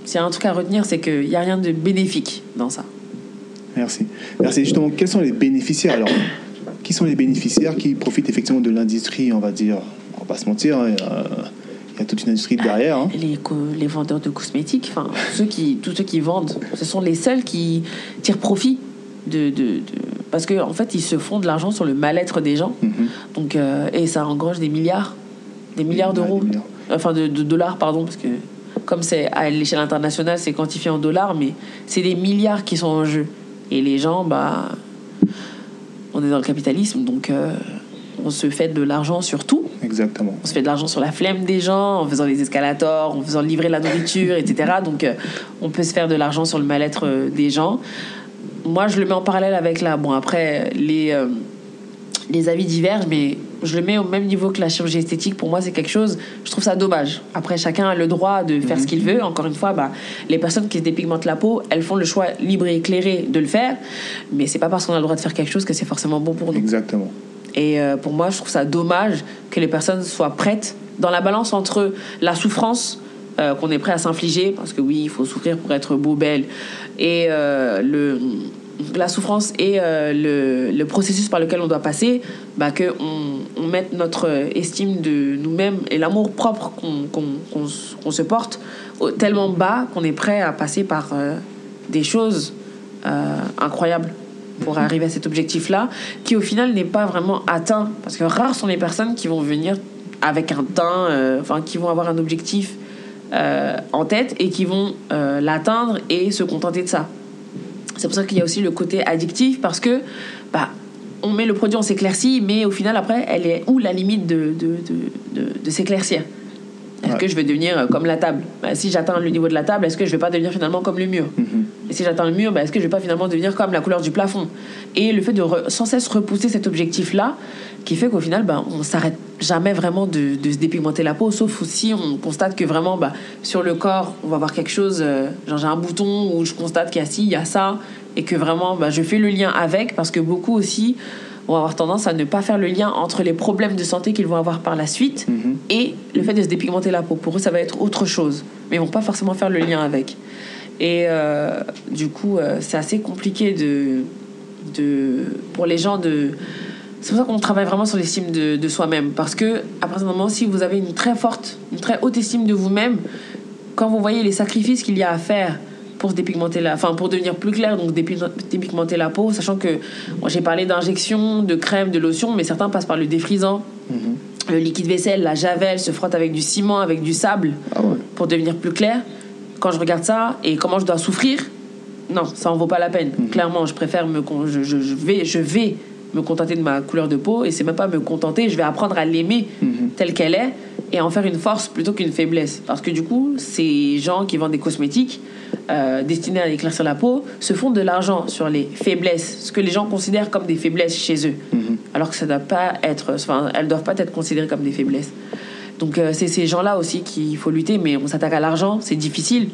s'il y a un truc à retenir, c'est qu'il n'y a rien de bénéfique dans ça. Merci. Merci. Justement, quels sont les bénéficiaires? Alors <coughs> Qui sont les bénéficiaires qui profitent effectivement de l'industrie, on va dire On va pas se mentir, hein, euh, il y a toute une industrie derrière. hein. Les, co- les vendeurs de cosmétiques, enfin, ceux qui, tous ceux qui vendent, ce sont les seuls qui tirent profit de. de, de- parce qu'en en fait, ils se font de l'argent sur le mal-être des gens. Mhm. Donc, euh, et ça engrange des milliards, des milliards d'euros, enfin de, de dollars, pardon, parce que comme c'est à l'échelle internationale, c'est quantifié en dollars, mais c'est des milliards qui sont en jeu. Et les gens, bah, on est dans le capitalisme, donc euh, on se fait de l'argent sur tout. Exactement. On se fait de l'argent sur la flemme des gens, en faisant les escalators, en faisant livrer la nourriture, etc. Donc, euh, on peut se faire de l'argent sur le mal-être des gens. Moi, je le mets en parallèle avec la. Bon, après, les, euh, les avis divergent, mais je le mets au même niveau que la chirurgie esthétique. Pour moi, c'est quelque chose. Je trouve ça dommage. Après, chacun a le droit de faire ce qu'il veut. Encore une fois, bah, les personnes qui se dépigmentent la peau, elles font le choix libre et éclairé de le faire. Mais c'est pas parce qu'on a le droit de faire quelque chose que c'est forcément bon pour nous. Exactement. Et euh, pour moi, je trouve ça dommage que les personnes soient prêtes dans la balance entre la souffrance euh, qu'on est prêt à s'infliger, parce que oui, il faut souffrir pour être beau, belle, et euh, le, la souffrance et euh, le, le processus par lequel on doit passer, bah, qu'on on mette notre estime de nous-mêmes et l'amour propre qu'on s- qu'on se porte tellement bas qu'on est prêt à passer par des choses incroyables pour arriver à cet objectif-là, qui au final n'est pas vraiment atteint. Parce que rares sont les personnes qui vont venir avec un teint, euh, enfin, qui vont avoir un objectif euh, en tête et qui vont euh, l'atteindre et se contenter de ça. C'est pour ça qu'il y a aussi le côté addictif, parce que bah, on met le produit, on s'éclaircit, mais au final, après, elle est où la limite de, de, de, de, de s'éclaircir? Est-ce Ouais. que je vais devenir euh, comme la table? Bah, Si j'atteins le niveau de la table, est-ce que je vais pas devenir finalement comme le mur? Et si j'atteins le mur, bah, est-ce que je vais pas finalement devenir comme la couleur du plafond? Et le fait de sans cesse repousser cet objectif-là, qui fait qu'au final, bah, on s'arrête jamais vraiment de, de se dépigmenter la peau, sauf si on constate que vraiment, bah, sur le corps, on va avoir quelque chose, euh, genre j'ai un bouton où je constate qu'il y a ci, il y a ça, et que vraiment, bah, je fais le lien avec, parce que beaucoup aussi vont avoir tendance à ne pas faire le lien entre les problèmes de santé qu'ils vont avoir par la suite et le fait de se dépigmenter la peau. Pour eux, ça va être autre chose, mais ils vont pas forcément faire le lien avec. Et euh, du coup, euh, c'est assez compliqué de, de, pour les gens de. C'est pour ça qu'on travaille vraiment sur l'estime de, de soi-même. Parce que, à partir du moment, si vous avez une très forte, une très haute estime de vous-même, quand vous voyez les sacrifices qu'il y a à faire pour se dépigmenter la, enfin pour devenir plus clair, donc dépi- dépigmenter la peau, sachant que j'ai parlé d'injections, de crème, de lotion, mais certains passent par le défrisant, le liquide vaisselle, la javel, se frottent avec du ciment, avec du sable Ah ouais. pour devenir plus clair. Quand je regarde ça et comment je dois souffrir, non, ça en vaut pas la peine. Clairement, je préfère me, je- je vais, je vais me contenter de ma couleur de peau et c'est même pas me contenter. Je vais apprendre à l'aimer telle qu'elle est et en faire une force plutôt qu'une faiblesse. Parce que du coup, ces gens qui vendent des cosmétiques euh, destinés à éclaircir la peau se font de l'argent sur les faiblesses, ce que les gens considèrent comme des faiblesses chez eux, alors que ça doit pas être, enfin, elles doivent pas être considérées comme des faiblesses. Donc euh, c'est ces gens-là aussi qu'il faut lutter, mais on s'attaque à l'argent, c'est difficile,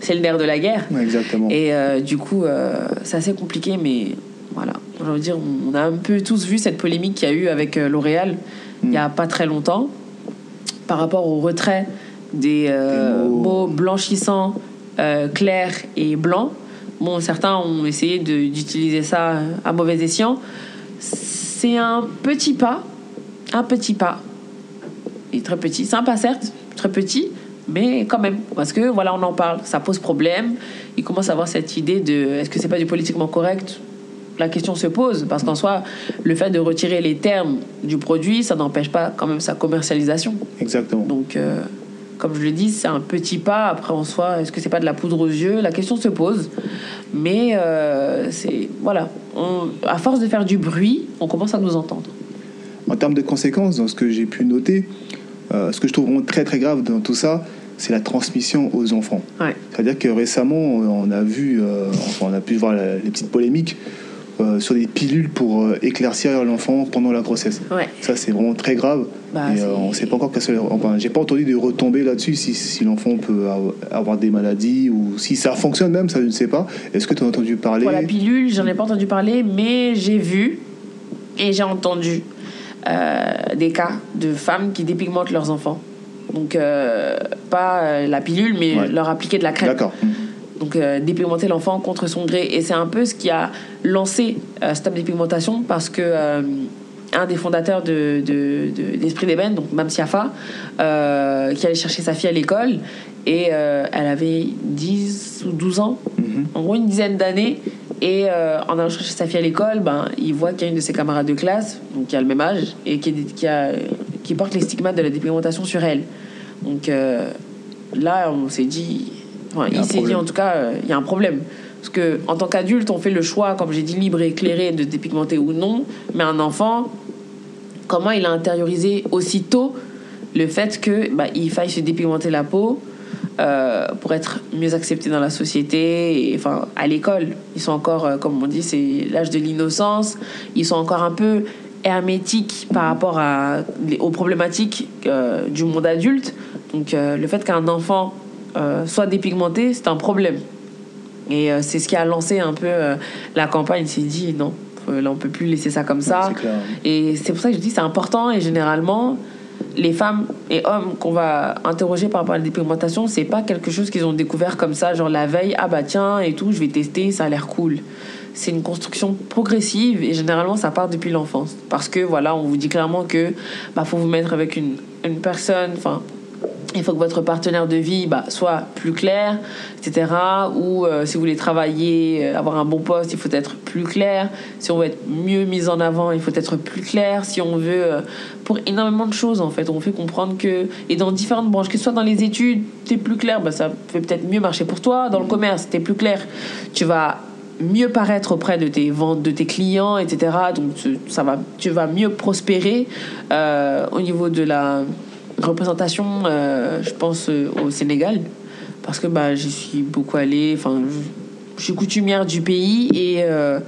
c'est le nerf de la guerre. Ouais, exactement. Et euh, du coup, euh, c'est assez compliqué, mais voilà. Je veux dire, on a un peu tous vu cette polémique qu'il y a eu avec euh, L'Oréal il n'y a pas très longtemps par rapport au retrait des, euh, Des mots. mots blanchissants, euh, clairs et blancs. Bon, certains ont essayé d'utiliser ça euh, à mauvais escient. C'est un petit pas, un petit pas. Est très petit, sympa certes, très petit, mais quand même, parce que voilà, on en parle, ça pose problème. Il commence à avoir cette idée de est-ce que c'est pas du politiquement correct La question se pose, parce qu'en soi, le fait de retirer les termes du produit, ça n'empêche pas quand même sa commercialisation. Exactement. Donc, euh, comme je le dis, c'est un petit pas. Après, en soi, est-ce que c'est pas de la poudre aux yeux? La question se pose. Mais euh, c'est. Voilà. On- à force de faire du bruit, on commence à nous entendre. En termes de conséquences, dans ce que j'ai pu noter, euh, ce que je trouve vraiment très très grave dans tout ça, c'est la transmission aux enfants. Ouais. C'est-à-dire que récemment, on a vu, euh, enfin, on a pu voir la- les petites polémiques euh, sur des pilules pour euh, éclaircir l'enfant pendant la grossesse. Ouais. Ça, c'est vraiment très grave. Bah, et euh, on ne sait pas encore soit- Enfin, j'ai pas entendu de retomber là-dessus si, si l'enfant peut av- avoir des maladies ou si ça fonctionne même, ça je ne sais pas. Est-ce que tu as entendu parler? Pour la pilule, j'en ai pas entendu parler, mais j'ai vu et j'ai entendu des cas de femmes qui dépigmentent leurs enfants. Donc, pas la pilule, mais Ouais. leur appliquer de la crème. D'accord. Donc, euh, dépigmenter l'enfant contre son gré. Et c'est un peu ce qui a lancé euh, Stop Dépigmentation parce que euh, un des fondateurs de, de- de- d'Ébène, donc Mam Siafa, euh, qui allait chercher sa fille à l'école et euh, elle avait 10 ou 12 ans, en gros une dizaine d'années. Et en allant chercher sa fille à l'école, ben, il voit qu'il y a une de ses camarades de classe, donc qui a le même âge, et qui, qui, a, qui porte les stigmates de la dépigmentation sur elle. Donc là, on s'est dit, enfin, Il s'est dit en tout cas, euh, il y a un problème. Parce que en tant qu'adulte, on fait le choix, comme j'ai dit, libre et éclairé de dépigmenter ou non. Mais un enfant, comment il a intériorisé aussitôt le fait que bah, il faille se dépigmenter la peau euh, pour être mieux accepté dans la société et enfin à l'école? Ils sont encore euh, comme on dit c'est l'âge de l'innocence ils sont encore un peu hermétiques par rapport à, aux problématiques euh, du monde adulte donc le fait qu'un enfant soit dépigmenté c'est un problème et euh, c'est ce qui a lancé un peu euh, la campagne il s'est dit non euh, là on peut plus laisser ça comme ça C'est clair. et c'est pour ça que je dis c'est important et généralement les femmes et hommes qu'on va interroger par rapport à la dépigmentation, c'est pas quelque chose qu'ils ont découvert comme ça, genre la veille, ah bah tiens et tout, je vais tester, ça a l'air cool. C'est une construction progressive et généralement ça part depuis l'enfance. Parce que voilà, on vous dit clairement que bah faut vous mettre avec une, une personne, enfin il faut que votre partenaire de vie bah, soit plus clair, etc. Ou euh, si vous voulez travailler, euh, avoir un bon poste, il faut être plus clair. Si on veut être mieux mis en avant, il faut être plus clair. Si on veut, euh, pour énormément de choses en fait, on fait comprendre que, et dans différentes branches, que ce soit dans les études, t'es plus clair, bah, ça fait peut-être mieux marcher pour toi. Dans le commerce, t'es plus clair, tu vas mieux paraître auprès de tes ventes, de tes clients, etc. Donc tu- ça va, tu vas mieux prospérer au niveau de la représentation, euh, je pense, euh, au Sénégal. Parce que bah, j'y suis beaucoup allée. Enfin, je- je suis coutumière du pays et euh,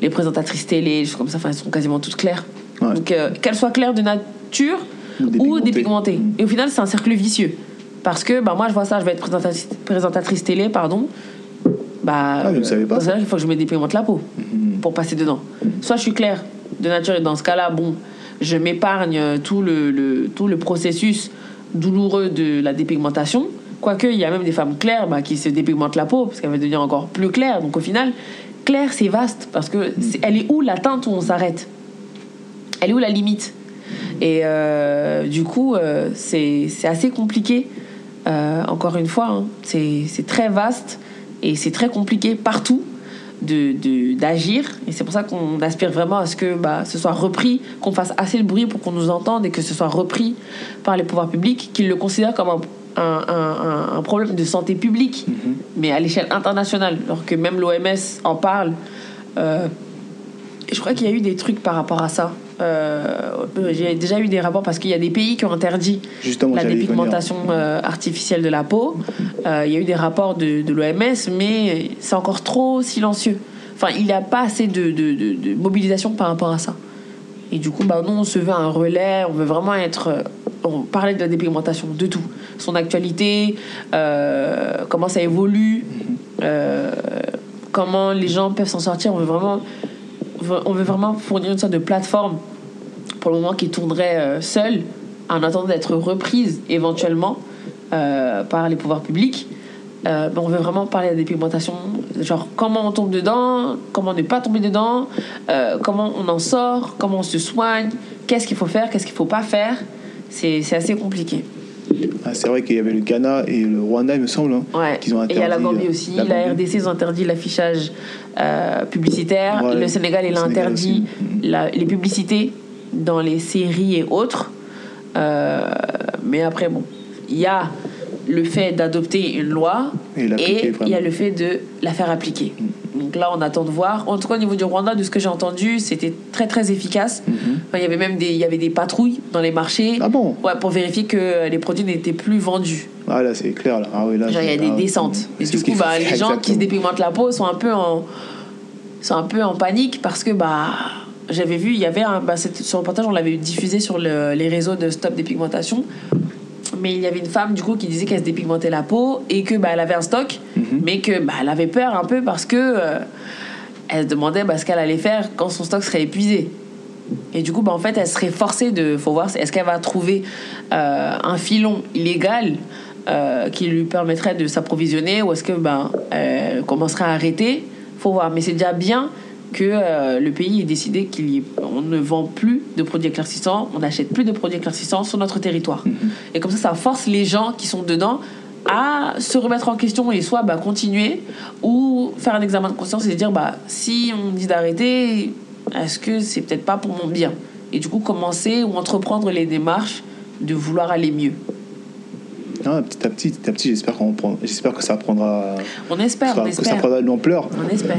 les présentatrices télé, des choses comme ça, elles sont quasiment toutes claires. Ouais. Donc qu'elles soient claires de nature Ou dépigmentées. Et au final, c'est un cercle vicieux. Parce que bah, moi, je vois ça, je vais être présentatrice, présentatrice télé, pardon. Bah, Ah, je ne savais pas dans ça. ce cas-là, il faut que je me dépigmente la peau Mhm. pour passer dedans. Soit je suis claire de nature et dans ce cas-là, bon, je m'épargne tout le, tout le processus douloureux de la dépigmentation. Quoique, il y a même des femmes claires bah, qui se dépigmentent la peau parce qu'elle va devenir encore plus claire. Donc au final, claire, c'est vaste parce que c'est- elle est où la teinte où on s'arrête? Elle est où la limite? Et euh, du coup, euh, c'est assez compliqué. Euh, encore une fois, hein. c'est très vaste et c'est très compliqué partout de de- d'agir. et c'est pour ça qu'on aspire vraiment à ce que bah, ce soit repris, qu'on fasse assez de bruit pour qu'on nous entende et que ce soit repris par les pouvoirs publics, qu'ils le considèrent comme un, un, un- problème de santé publique, mais à l'échelle internationale, alors que même l'OMS en parle. Euh, et je crois qu'il y a eu des trucs par rapport à ça. Euh, J'ai déjà eu des rapports parce qu'il y a des pays qui ont interdit Justement, la dépigmentation euh, artificielle de la peau. Euh, il y a eu des rapports de, de l'OMS, mais c'est encore trop silencieux. Enfin, il n'y a pas assez de, de- de- de mobilisation par rapport à ça. Et du coup, bah, nous, on se veut un relais, on veut vraiment être. On parler de la dépigmentation, de tout. Son actualité, euh, comment ça évolue, euh, comment les gens peuvent s'en sortir. On veut vraiment, on veut vraiment fournir une sorte de plateforme pour le moment qui tournerait euh, seule en attendant d'être reprise éventuellement euh, par les pouvoirs publics. Euh, mais on veut vraiment parler de la dépigmentation, genre comment on tombe dedans, comment ne pas tomber dedans, euh, comment on en sort, comment on se soigne, qu'est-ce qu'il faut faire, qu'est-ce qu'il faut pas faire. C'est assez compliqué. Ah, c'est vrai qu'il y avait le Ghana et le Rwanda, il me semble, hein, Ouais. qu'ils ont Et interdit. il y a la Gambie aussi. la La, Gambie. RDC, ils ont interdit l'affichage euh, publicitaire. Ouais, le Sénégal, il le interdit la- les publicités dans les séries et autres. Euh, mais après, bon, il y a le fait d'adopter une loi Et il y a. Mm. le fait de la faire appliquer. Donc là, on attend de voir. En tout cas, au niveau du Rwanda, de ce que j'ai entendu, c'était très très efficace. Enfin, il y avait même des, il y avait des patrouilles dans les marchés Mm-hmm. Ah bon? Ouais, pour vérifier que les produits n'étaient plus vendus. Ah là, c'est clair, là. Ah oui, là. Genre, il y a des descentes. c'est Et du coup, bah, les gens qui se dépigmentent la peau sont un peu en, sont un peu en panique parce que bah, j'avais vu, il y avait un, bah, ce reportage, on l'avait diffusé sur le- les réseaux de Stop Dépigmentation. Mais il y avait une femme du coup qui disait qu'elle se dépigmentait la peau et que bah, elle avait un stock, Mhm. mais que bah, elle avait peur un peu parce que euh, elle se demandait bah, ce qu'elle allait faire quand son stock serait épuisé. Et du coup, bah, en fait, elle serait forcée de. faut voir, est-ce qu'elle va trouver euh, un filon illégal euh, qui lui permettrait de s'approvisionner ou est-ce que ben, elle commencerait à arrêter? Faut voir. Mais c'est déjà bien que euh, le pays ait décidé qu'il y ait- on ne vend plus de produits éclaircissants, on n'achète plus de produits éclaircissants sur notre territoire. Et comme ça, ça force les gens qui sont dedans à se remettre en question et soit bah, continuer ou faire un examen de conscience et se dire bah, si on me dit d'arrêter, est-ce que c'est peut-être pas pour mon bien? Et du coup, commencer ou entreprendre les démarches de vouloir aller mieux. Ah, petit à petit, petit à petit, j'espère qu'on prend, j'espère que ça prendra, On espère, on que ça espère. prendra de l'ampleur, On espère.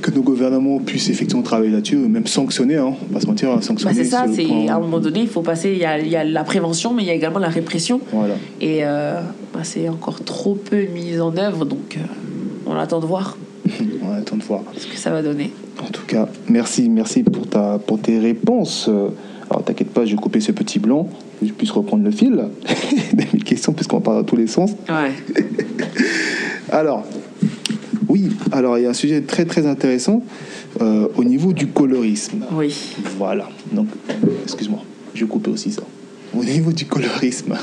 que nos gouvernements puissent effectivement travailler là-dessus, même sanctionner, hein, on va pas se mentir, Bah, sanctionner. c'est ça, c'est à un moment donné, il faut passer. Il y a, il y a la prévention, mais il y a également la répression. Voilà. Et euh, bah, c'est encore trop peu mis en œuvre, donc euh, on attend de voir <laughs> On attend de voir. ce que ça va donner. En tout cas, merci, merci pour, ta, pour tes réponses. Alors, t'inquiète pas, je vais couper ce petit blanc, que je puisse reprendre le fil <laughs> des mille questions, puisqu'on parle dans tous les sens. Ouais. <laughs> Alors, oui, alors il y a un sujet très très intéressant euh, au niveau du colorisme. Oui. Voilà, donc, excuse-moi, je vais couper aussi ça. Au niveau du colorisme,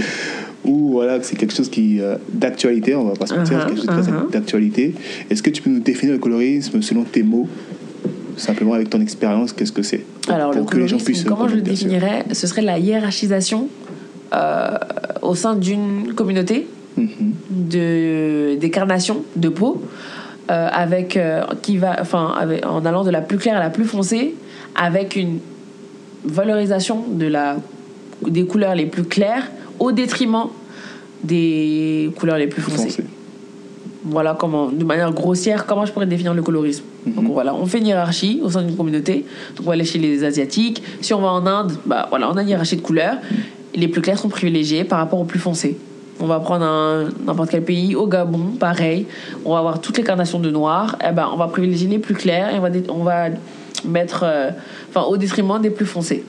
<laughs> ou voilà, c'est quelque chose qui euh, d'actualité, on va pas se mentir, c'est quelque chose de très Uh-huh, uh-huh. d'actualité. Est-ce que tu peux nous définir le colorisme selon tes mots, simplement avec ton expérience, qu'est-ce que c'est Alors, le Pour que les gens colorisme, puissent comment je le définirais Ce serait la hiérarchisation euh, au sein d'une communauté Mhm. de décarnation de peau euh, avec euh, qui va enfin avec- en allant de la plus claire à la plus foncée avec une valorisation de la des couleurs les plus claires au détriment des couleurs les plus foncées. Foncé. Voilà comment, de manière grossière, comment je pourrais définir le colorisme. Donc voilà, on fait une hiérarchie au sein d'une communauté. Donc on va aller chez les Asiatiques. Si on va en Inde, bah voilà, on a une hiérarchie de couleurs. Les plus clairs sont privilégiés par rapport aux plus foncés. On va prendre n'importe quel pays, au Gabon, pareil. On va avoir toutes les carnations de noir. Eh ben, on va privilégier les plus clairs et on va, on va mettre, euh, enfin, au détriment des plus foncés.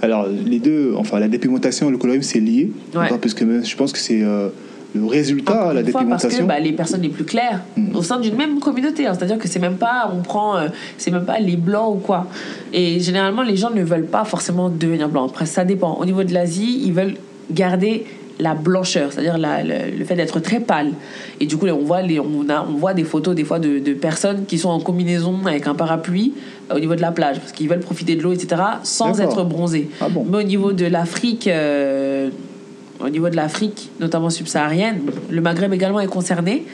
Alors, les deux, enfin, la dépigmentation et le colorisme, c'est lié. Ouais. Parce que je pense que c'est euh, le résultat, Encore la parce que dépigmentation. bah, les personnes les plus claires Mhm. au sein d'une même communauté, hein, c'est-à-dire que c'est même pas, on prend, euh, c'est même pas les blancs ou quoi. Et généralement, les gens ne veulent pas forcément devenir blancs. Après, ça dépend. Au niveau de l'Asie, ils veulent garder la blancheur, c'est-à-dire le, le fait d'être très pâle. Et du coup, on voit, les, on, a, on voit des photos des fois de, de personnes qui sont en combinaison avec un parapluie euh, au niveau de la plage, parce qu'ils veulent profiter de l'eau, etc., sans être bronzés. Ah bon Mais au niveau de l'Afrique, euh, au niveau de l'Afrique, notamment subsaharienne, le Maghreb également est concerné,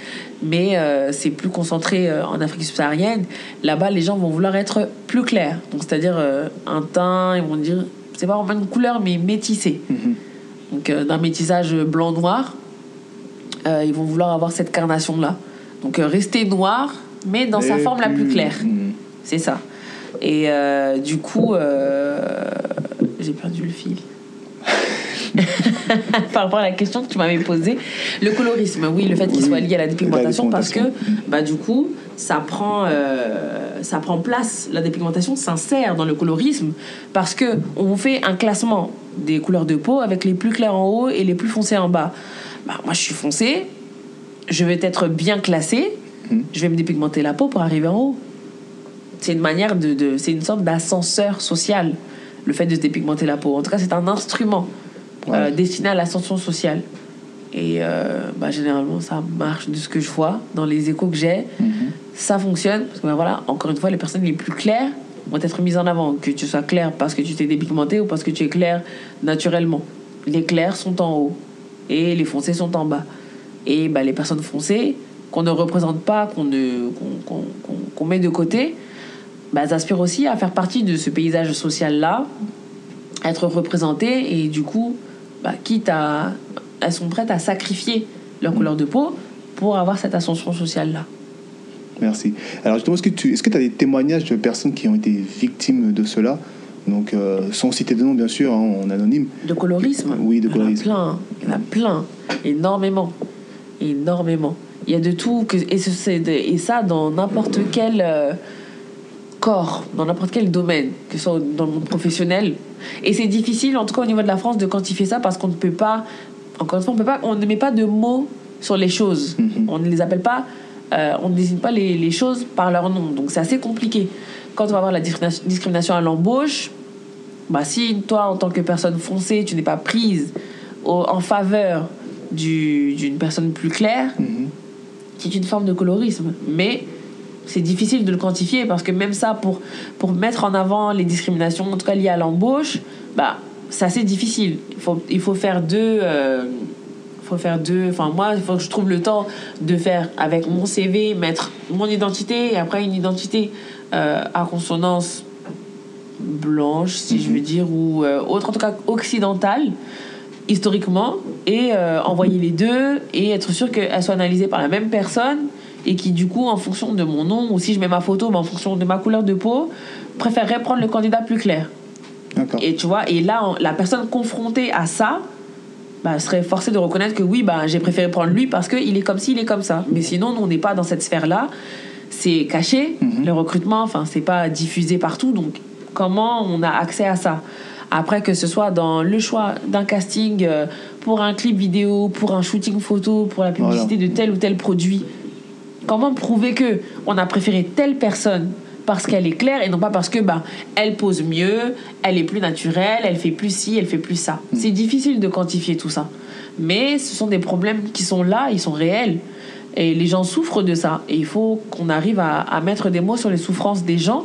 mais euh, c'est plus concentré euh, en Afrique subsaharienne. Là-bas, les gens vont vouloir être plus clairs. Donc, c'est-à-dire euh, un teint, ils vont dire, c'est pas vraiment une couleur, mais métissé. Mhm. Donc, d'un métissage blanc-noir, ils vont vouloir avoir cette carnation-là. Donc, rester noir, mais dans sa forme la plus claire. Mhm. C'est ça. Et du coup, j'ai perdu le fil. <laughs> <laughs> Par rapport à la question que tu m'avais posée, le colorisme, oui, le fait qu'il Oui, soit lié à la dépigmentation, la parce que, bah, du coup, ça prend, euh, ça prend place, la dépigmentation s'insère dans le colorisme, parce que on vous fait un classement des couleurs de peau avec les plus clairs en haut et les plus foncés en bas. Bah, moi, je suis foncé, je vais être bien classé, Mhm. je vais me dépigmenter la peau pour arriver en haut. C'est une manière de, de- c'est une sorte d'ascenseur social, le fait de se dépigmenter la peau. En tout cas, c'est un instrument Ouais. destiné à l'ascension sociale. Et euh, bah, généralement, ça marche de ce que je vois dans les échos que j'ai. Mhm. Ça fonctionne parce que bah, voilà, encore une fois, les personnes les plus claires vont être mises en avant. Que tu sois clair parce que tu t'es dépigmenté ou parce que tu es clair naturellement. Les clairs sont en haut et les foncés sont en bas. Et bah, les personnes foncées qu'on ne représente pas, qu'on ne- met de côté, bah, elles aspirent aussi à faire partie de ce paysage social-là, être représentées et du coup, bah, quitte à. Elles sont prêtes à sacrifier leur couleur de peau pour avoir cette ascension sociale-là. Merci. Alors justement, est-ce que tu est-ce que as des témoignages de personnes qui ont été victimes de cela? Donc, euh, sans citer de nom, bien sûr, hein, en anonyme. De colorisme Oui, de Il y en a colorisme. plein, il y en a plein, énormément, énormément. Il y a de tout, que, et, ce- c'est de- et ça dans n'importe quel euh, corps, dans n'importe quel domaine, que ce soit dans le monde professionnel. Et c'est difficile, en tout cas au niveau de la France, de quantifier ça parce qu'on ne peut pas, encore une fois, on, peut pas, on ne met pas de mots sur les choses. Mhm. On ne les appelle pas, euh, on ne désigne pas les, les choses par leur nom. Donc c'est assez compliqué. Quand on va avoir la discrimination, à l'embauche, bah, si toi, en tant que personne foncée, tu n'es pas prise au- en faveur du- d'une personne plus claire, Mhm. c'est une forme de colorisme. Mais c'est difficile de le quantifier parce que même ça, pour, pour mettre en avant les discriminations, en tout cas liées à l'embauche, bah, c'est assez difficile. Il faut, il faut faire deux. euh, faut faire deux. Enfin, moi, il faut que je trouve le temps de faire avec mon CV, mettre mon identité et après une identité euh, à consonance blanche, si je veux dire, ou euh, autre, en tout cas occidentale, historiquement, et euh, envoyer les deux et être sûr qu'elles soient analysées par la même personne et qui, du coup, en fonction de mon nom, ou si je mets ma photo, mais en fonction de ma couleur de peau, préférerait prendre le candidat plus clair. Et tu vois, et là, on- la personne confrontée à ça, bah, serait forcée de reconnaître que oui, bah, j'ai préféré prendre lui parce qu'il est comme ci, il est comme ça. Mais sinon, nous, on n'est pas dans cette sphère-là. C'est caché, Mhm. le recrutement, enfin, c'est pas diffusé partout. Donc, comment on a accès à ça? Après, que ce soit dans le choix d'un casting euh, pour un clip vidéo, pour un shooting photo, pour la publicité de tel ou tel produit, comment prouver que on a préféré telle personne parce qu'elle est claire et non pas parce que bah elle pose mieux, elle est plus naturelle, elle fait plus ci, elle fait plus ça. C'est difficile de quantifier tout ça. Mais ce sont des problèmes qui sont là, ils sont réels. Et les gens souffrent de ça. Et il faut qu'on arrive à, à mettre des mots sur les souffrances des gens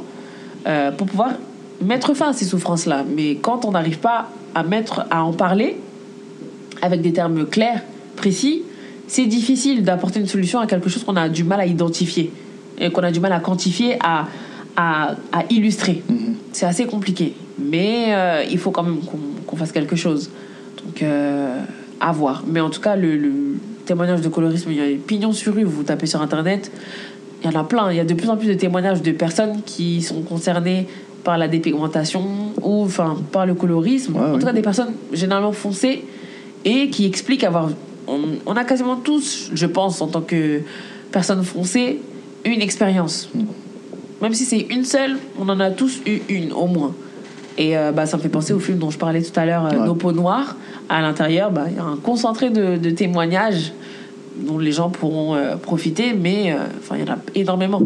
euh, pour pouvoir mettre fin à ces souffrances-là. Mais quand on n'arrive pas à, mettre, à en parler avec des termes clairs, précis, c'est difficile d'apporter une solution à quelque chose qu'on a du mal à identifier et qu'on a du mal à quantifier, à, à, à illustrer. Mhm. C'est assez compliqué. Mais euh, il faut quand même qu'on qu'on fasse quelque chose. Donc, euh, à voir. Mais en tout cas, le, le- témoignages de colorisme, il y a pignon sur rue, vous tapez sur internet, il y en a plein. Il y a de plus en plus de témoignages de personnes qui sont concernées par la dépigmentation ou enfin par le colorisme. Ouais, en tout cas, des personnes généralement foncées et qui expliquent avoir. On, on a quasiment tous, je pense, en tant que personne foncée, une expérience. Même si c'est une seule, on en a tous eu une au moins. Et euh, bah, ça me fait penser au film dont je parlais tout à l'heure, euh, Ouais. Nos peaux noires. À l'intérieur, bah, il y a un concentré de, de témoignages dont les gens pourront euh, profiter, mais euh, enfin, il y en a énormément.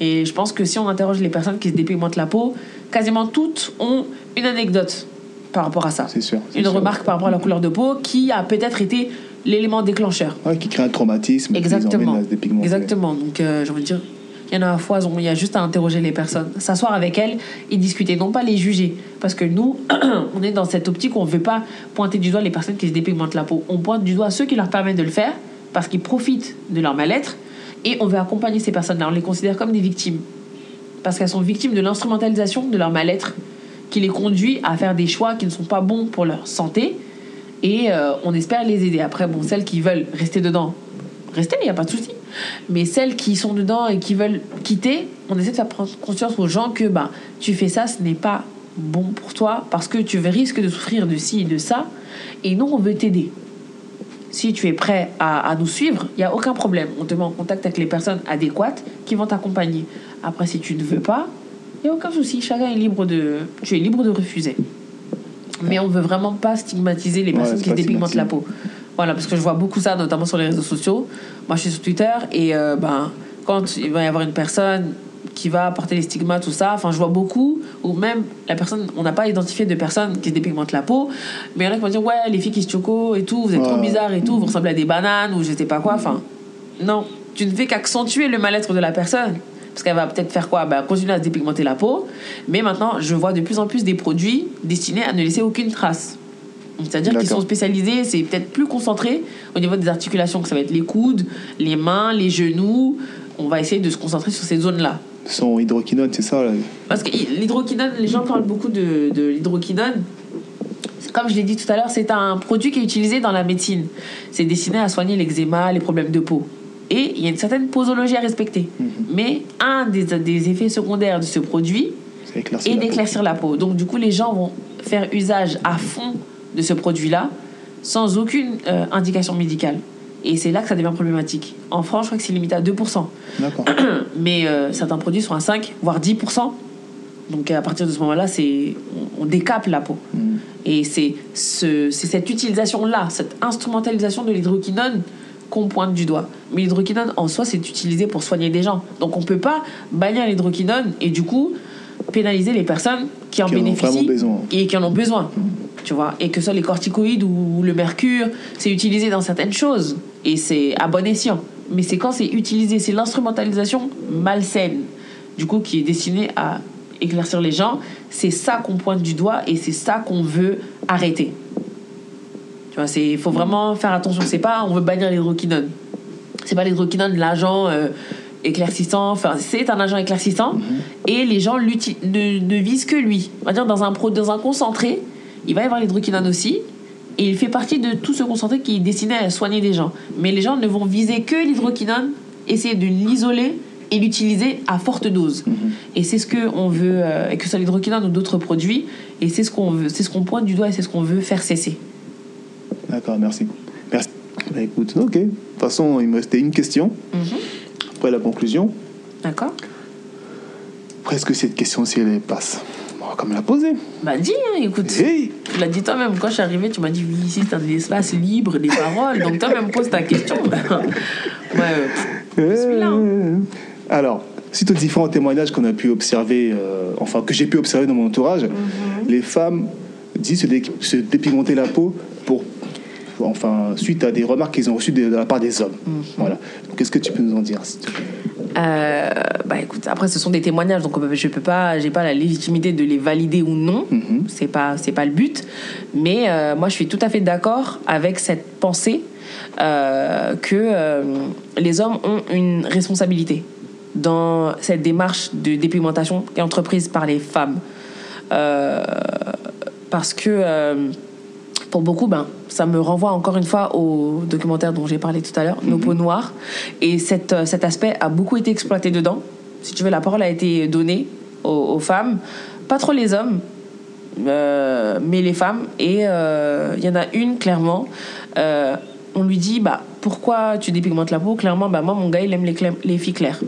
Et je pense que si on interroge les personnes qui se dépigmentent la peau, quasiment toutes ont une anecdote par rapport à ça. C'est sûr. Une sûr. remarque par rapport à la couleur de peau qui a peut-être été l'élément déclencheur. Ouais, qui crée un traumatisme. Exactement. Exactement. Donc, euh, j'ai envie de dire, il y en a à foison. Il y a juste à interroger les personnes, s'asseoir avec elles et discuter, non pas les juger. Parce que nous, <clears throat> on est dans cette optique où on ne veut pas pointer du doigt les personnes qui se dépigmentent la peau. On pointe du doigt ceux qui leur permettent de le faire parce qu'ils profitent de leur mal-être et on veut accompagner ces personnes-là. On les considère comme des victimes. Parce qu'elles sont victimes de l'instrumentalisation de leur mal-être qui les conduit à faire des choix qui ne sont pas bons pour leur santé et euh, on espère les aider. Après, bon, celles qui veulent rester dedans, rester, il n'y a pas de souci. Mais celles qui sont dedans et qui veulent quitter, on essaie de faire prendre conscience aux gens que bah, tu fais ça, ce n'est pas bon pour toi parce que tu risques de souffrir de ci et de ça. Et nous, on veut t'aider. Si tu es prêt à, à nous suivre, il n'y a aucun problème. On te met en contact avec les personnes adéquates qui vont t'accompagner. Après, si tu ne veux pas, n'y a aucun souci. Chacun est libre de. Tu es libre de refuser. Mais on veut vraiment pas stigmatiser les personnes qui se dépigmentent la peau. Voilà, parce que je vois beaucoup ça, notamment sur les réseaux sociaux. Moi, je suis sur Twitter et euh, ben, quand il va y avoir une personne qui va porter les stigmas, tout ça, enfin, je vois beaucoup, ou même la personne, on n'a pas identifié de personnes qui se dépigmentent la peau, mais il y en a qui vont dire, ouais, les filles qui se choco et tout, vous êtes trop bizarres et tout, vous ressemblez à des bananes ou je sais pas quoi. Enfin, non, tu ne fais qu'accentuer le mal-être de la personne. Parce qu'elle va peut-être faire quoi? Ben, Continuer à se dépigmenter la peau. Mais maintenant, je vois de plus en plus des produits destinés à ne laisser aucune trace. C'est-à-dire qu'ils sont spécialisés, c'est peut-être plus concentré au niveau des articulations, que ça va être les coudes, les mains, les genoux. On va essayer de se concentrer sur ces zones-là. Son hydroquinone, c'est ça là? Parce que l'hydroquinone, les gens parlent beaucoup de, de l'hydroquinone. Comme je l'ai dit tout à l'heure, c'est un produit qui est utilisé dans la médecine. C'est destiné à soigner l'eczéma, les problèmes de peau. Et il y a une certaine posologie à respecter. Mais un des, des effets secondaires de ce produit est d'éclaircir la peau. Donc du coup, les gens vont faire usage à fond de ce produit-là sans aucune euh, indication médicale. Et c'est là que ça devient problématique. En France, je crois que c'est limité à 2%. D'accord. <coughs> Mais euh, certains produits sont à 5, voire 10%. Donc à partir de ce moment-là, c'est on, on décape la peau. Mm. Et c'est ce, c'est cette utilisation-là, cette instrumentalisation de l'hydroquinone qu'on pointe du doigt. Mais l'hydroquinone en soi, c'est utilisé pour soigner des gens. Donc on peut pas bannir l'hydroquinone et du coup pénaliser les personnes qui en Qui bénéficient et qui en ont besoin. Tu vois, et que ce soit les corticoïdes ou le mercure, c'est utilisé dans certaines choses et c'est à bon escient. Mais c'est quand c'est utilisé, c'est l'instrumentalisation malsaine, du coup, qui est destinée à éclaircir les gens. C'est ça qu'on pointe du doigt et c'est ça qu'on veut arrêter. Tu vois, il faut vraiment faire attention. C'est pas, on veut bannir l'hydroquinone. C'est pas l'hydroquinone, l'agent euh, éclaircissant. Enfin, c'est un agent éclaircissant et les gens ne, ne visent que lui. On va dire dans un pro, dans un concentré, il va y avoir l'hydroquinone aussi. Et il fait partie de tout ce concentré qui est destiné à soigner des gens. Mais les gens ne vont viser que l'hydroquinone, essayer de l'isoler et l'utiliser à forte dose. Et c'est ce qu'on veut, euh, que ce soit l'hydroquinone ou d'autres produits, et c'est ce qu'on veut, c'est ce qu'on pointe du doigt et c'est ce qu'on veut faire cesser. D'accord, merci. Merci. Bah, écoute, ok. De toute façon, il me restait une question. Après la conclusion. D'accord Presque cette question-ci, elle passe. On va quand même la poser. Bah dis, hein, écoute. Hey Tu l'as dit toi-même, quand je suis arrivée, tu m'as dit oui, ici, t'as de l'espace libre, des paroles, donc toi-même pose ta question. <laughs> ouais, euh, Bismillah. Euh, Alors, suite aux différents témoignages qu'on a pu observer, euh, enfin que j'ai pu observer dans mon entourage, Mhm. les femmes disent se, dé- se dépigmenter la peau pour, enfin, suite à des remarques qu'ils ont reçues de, de la part des hommes. Mhm. Voilà. Qu'est-ce que tu peux nous en dire s'il te plaît? Euh, bah écoute, après ce sont des témoignages, donc euh, je peux pas, j'ai pas la légitimité de les valider ou non. Mhm. C'est pas, c'est pas le but. Mais euh, moi, je suis tout à fait d'accord avec cette pensée euh, que les hommes ont une responsabilité dans cette démarche de dépigmentation qui est entreprise par les femmes. Parce que pour beaucoup, ben, ça me renvoie encore une fois au documentaire dont j'ai parlé tout à l'heure, Nos peaux noires. Et cette, euh, cet aspect a beaucoup été exploité dedans. Si tu veux, la parole a été donnée aux, aux femmes, pas trop les hommes, euh, mais les femmes. Et euh, il y en a une, clairement, euh, on lui dit bah, Pourquoi tu dépigmentes la peau? Clairement, bah, moi, mon gars, il aime les, les filles claires.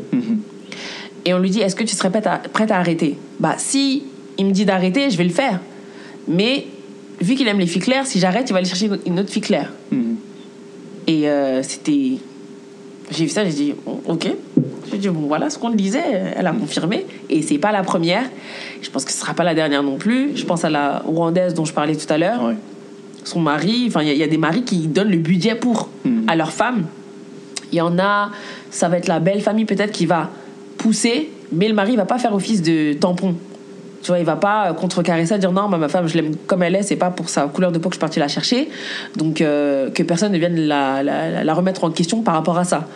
Et on lui dit Est-ce que tu serais prête à, prête à arrêter? Bah, si il me dit d'arrêter, je vais le faire. Mais vu qu'il aime les filles claires, si j'arrête, il va aller chercher une autre fille claire. Et euh, c'était. J'ai vu ça, j'ai dit Ok. J'ai dit Bon, voilà ce qu'on disait. Elle a confirmé. Et c'est pas la première. Je pense que ce sera pas la dernière non plus. Je pense à la Rwandaise dont je parlais tout à l'heure Ouais. son mari, enfin il y, a- il y a des maris qui donnent le budget pour à leur femme. Il y en a, ça va être la belle famille peut-être qui va pousser, mais le mari va pas faire office de tampon. Tu vois, il va pas euh, contrecarrer ça, dire non, bah, ma femme, je l'aime comme elle est, c'est pas pour sa couleur de peau que je suis partie la chercher. Donc euh, que personne ne vienne la, la- la remettre en question par rapport à ça.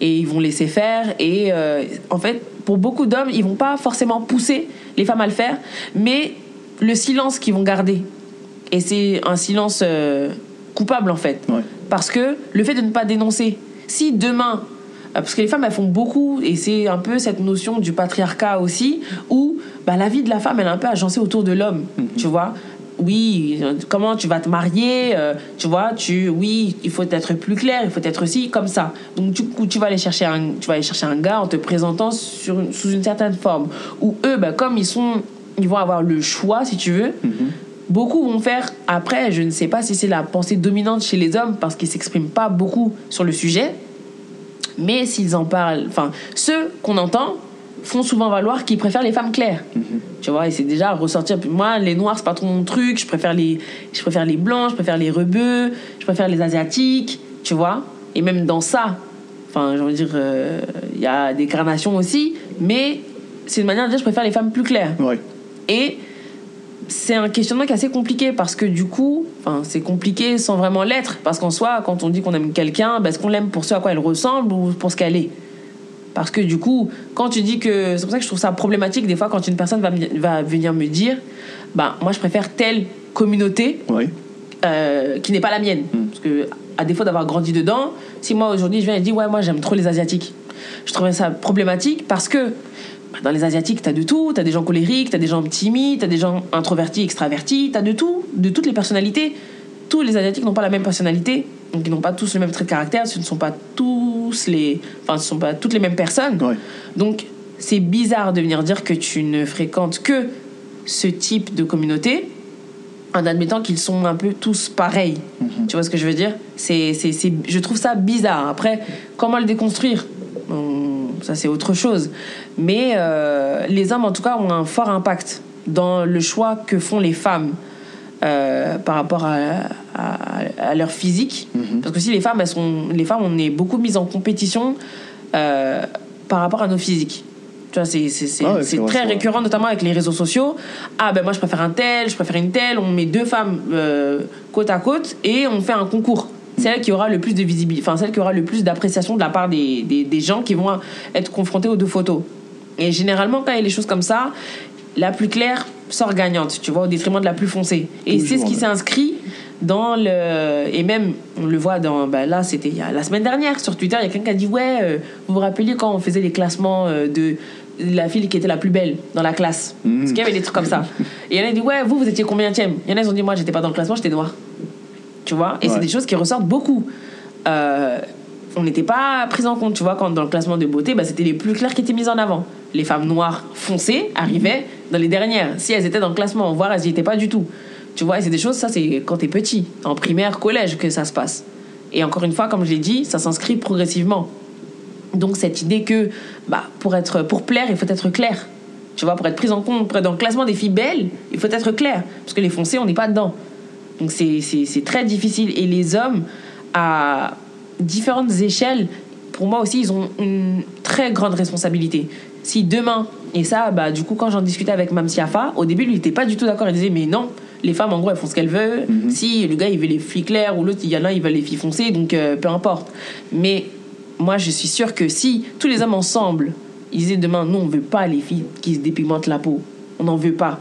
Et ils vont laisser faire. Et euh, en fait, pour beaucoup d'hommes, ils vont pas forcément pousser les femmes à le faire, mais le silence qu'ils vont garder. Et c'est un silence euh, coupable en fait. Ouais. Parce que le fait de ne pas dénoncer, si demain, parce que les femmes elles font beaucoup, et c'est un peu cette notion du patriarcat aussi, où bah, la vie de la femme elle est un peu agencée autour de l'homme, tu vois. Oui, euh, comment tu vas te marier, euh, tu vois, tu, oui, il faut être plus clair, il faut être aussi comme ça. Donc du coup, tu vas aller chercher un, tu vas aller chercher un gars en te présentant sur sous une certaine forme. Où eux, bah, comme ils sont, ils vont avoir le choix, si tu veux, Beaucoup vont faire, après, je ne sais pas si c'est la pensée dominante chez les hommes parce qu'ils s'expriment pas beaucoup sur le sujet, mais s'ils en parlent, enfin, ceux qu'on entend font souvent valoir qu'ils préfèrent les femmes claires. Tu vois, et c'est déjà ressortir. Moi, les noirs, c'est pas trop mon truc, je préfère les, je préfère les blancs, je préfère les rebeux, je préfère les asiatiques, tu vois. Et même dans ça, enfin, j'ai envie de dire, euh, il y a des carnations aussi, mais c'est une manière de dire je préfère les femmes plus claires. Ouais. Et c'est un questionnement qui est assez compliqué parce que du coup, enfin, c'est compliqué sans vraiment l'être. Parce qu'en soi, quand on dit qu'on aime quelqu'un, ben, est-ce qu'on l'aime pour ce à quoi elle ressemble ou pour ce qu'elle est? Parce que du coup, quand tu dis que. C'est pour ça que je trouve ça problématique des fois quand une personne va, va venir me dire bah, moi je préfère telle communauté euh, qui n'est pas la mienne. Parce que, à défaut d'avoir grandi dedans, si moi aujourd'hui je viens et je dis ouais, moi j'aime trop les Asiatiques, je trouverais ça problématique parce que dans les Asiatiques, t'as de tout. T'as des gens colériques, t'as des gens timides, t'as des gens introvertis, extravertis, t'as de tout, de toutes les personnalités. Tous les Asiatiques n'ont pas la même personnalité, donc ils n'ont pas tous le même trait de caractère, ce ne sont pas tous les. Enfin, ce ne sont pas toutes les mêmes personnes. Ouais. Donc, c'est bizarre de venir dire que tu ne fréquentes que ce type de communauté en admettant qu'ils sont un peu tous pareils. Tu vois ce que je veux dire? C'est, Je trouve ça bizarre. Après, comment le déconstruire? Ça, c'est autre chose. Mais euh, les hommes, en tout cas, ont un fort impact dans le choix que font les femmes. euh, par rapport à, à, à leur physique parce que si les femmes elles sont les femmes on est beaucoup mises en compétition euh, par rapport à nos physiques tu vois c'est c'est c'est Ah ouais, c'est c'est vrai, très vrai. récurrent notamment avec les réseaux sociaux ah ben moi je préfère un tel je préfère une telle on met deux femmes côte à côte et on fait un concours celle qui aura le plus de visibilité enfin celle qui aura le plus d'appréciation de la part des, des, des gens qui vont être confrontés aux deux photos. Et généralement quand il y a les choses comme ça la plus claire sort gagnante tu vois au détriment de la plus foncée. Et c'est ce qui ouais. s'est inscrit dans le et même on le voit dans bah là c'était la semaine dernière sur Twitter il y a quelqu'un qui a dit ouais euh, vous vous rappeliez quand on faisait les classements euh, de la fille qui était la plus belle dans la classe? Parce qu'il y avait des trucs comme ça. Et il y en a qui dit ouais vous vous étiez combien tième il y en a qui ont dit moi j'étais pas dans le classement j'étais noire tu vois et Ouais. c'est des choses qui ressortent beaucoup Euh, on n'était pas pris en compte tu vois quand dans le classement de beauté bah, c'était les plus claires qui étaient mises en avant les femmes noires foncées arrivaient dans les dernières si elles étaient dans le classement voire elles y étaient pas du tout tu vois et c'est des choses ça c'est quand t'es petit en primaire collège que ça se passe et encore une fois comme je l'ai dit ça s'inscrit progressivement donc cette idée que bah, pour, être, pour plaire, il faut être clair. Tu vois, pour être prise en compte, pour être dans le classement des filles belles, il faut être clair. Parce que les foncés, on n'est pas dedans. Donc c'est- très difficile. Et les hommes, à différentes échelles, pour moi aussi, ils ont une très grande responsabilité. Si demain, et ça, bah, du coup, quand j'en discutais avec Mam Siafa, au début, lui, il n'était pas du tout d'accord. Il disait, mais non, les femmes, en gros, elles font ce qu'elles veulent. Si le gars, il veut les filles claires, ou l'autre, il y en a, il veut les filles foncées, donc euh, peu importe. Mais moi, je suis sûre que si tous les hommes ensemble, ils disaient demain, non, on veut pas les filles qui se dépigmentent la peau, on n'en veut pas.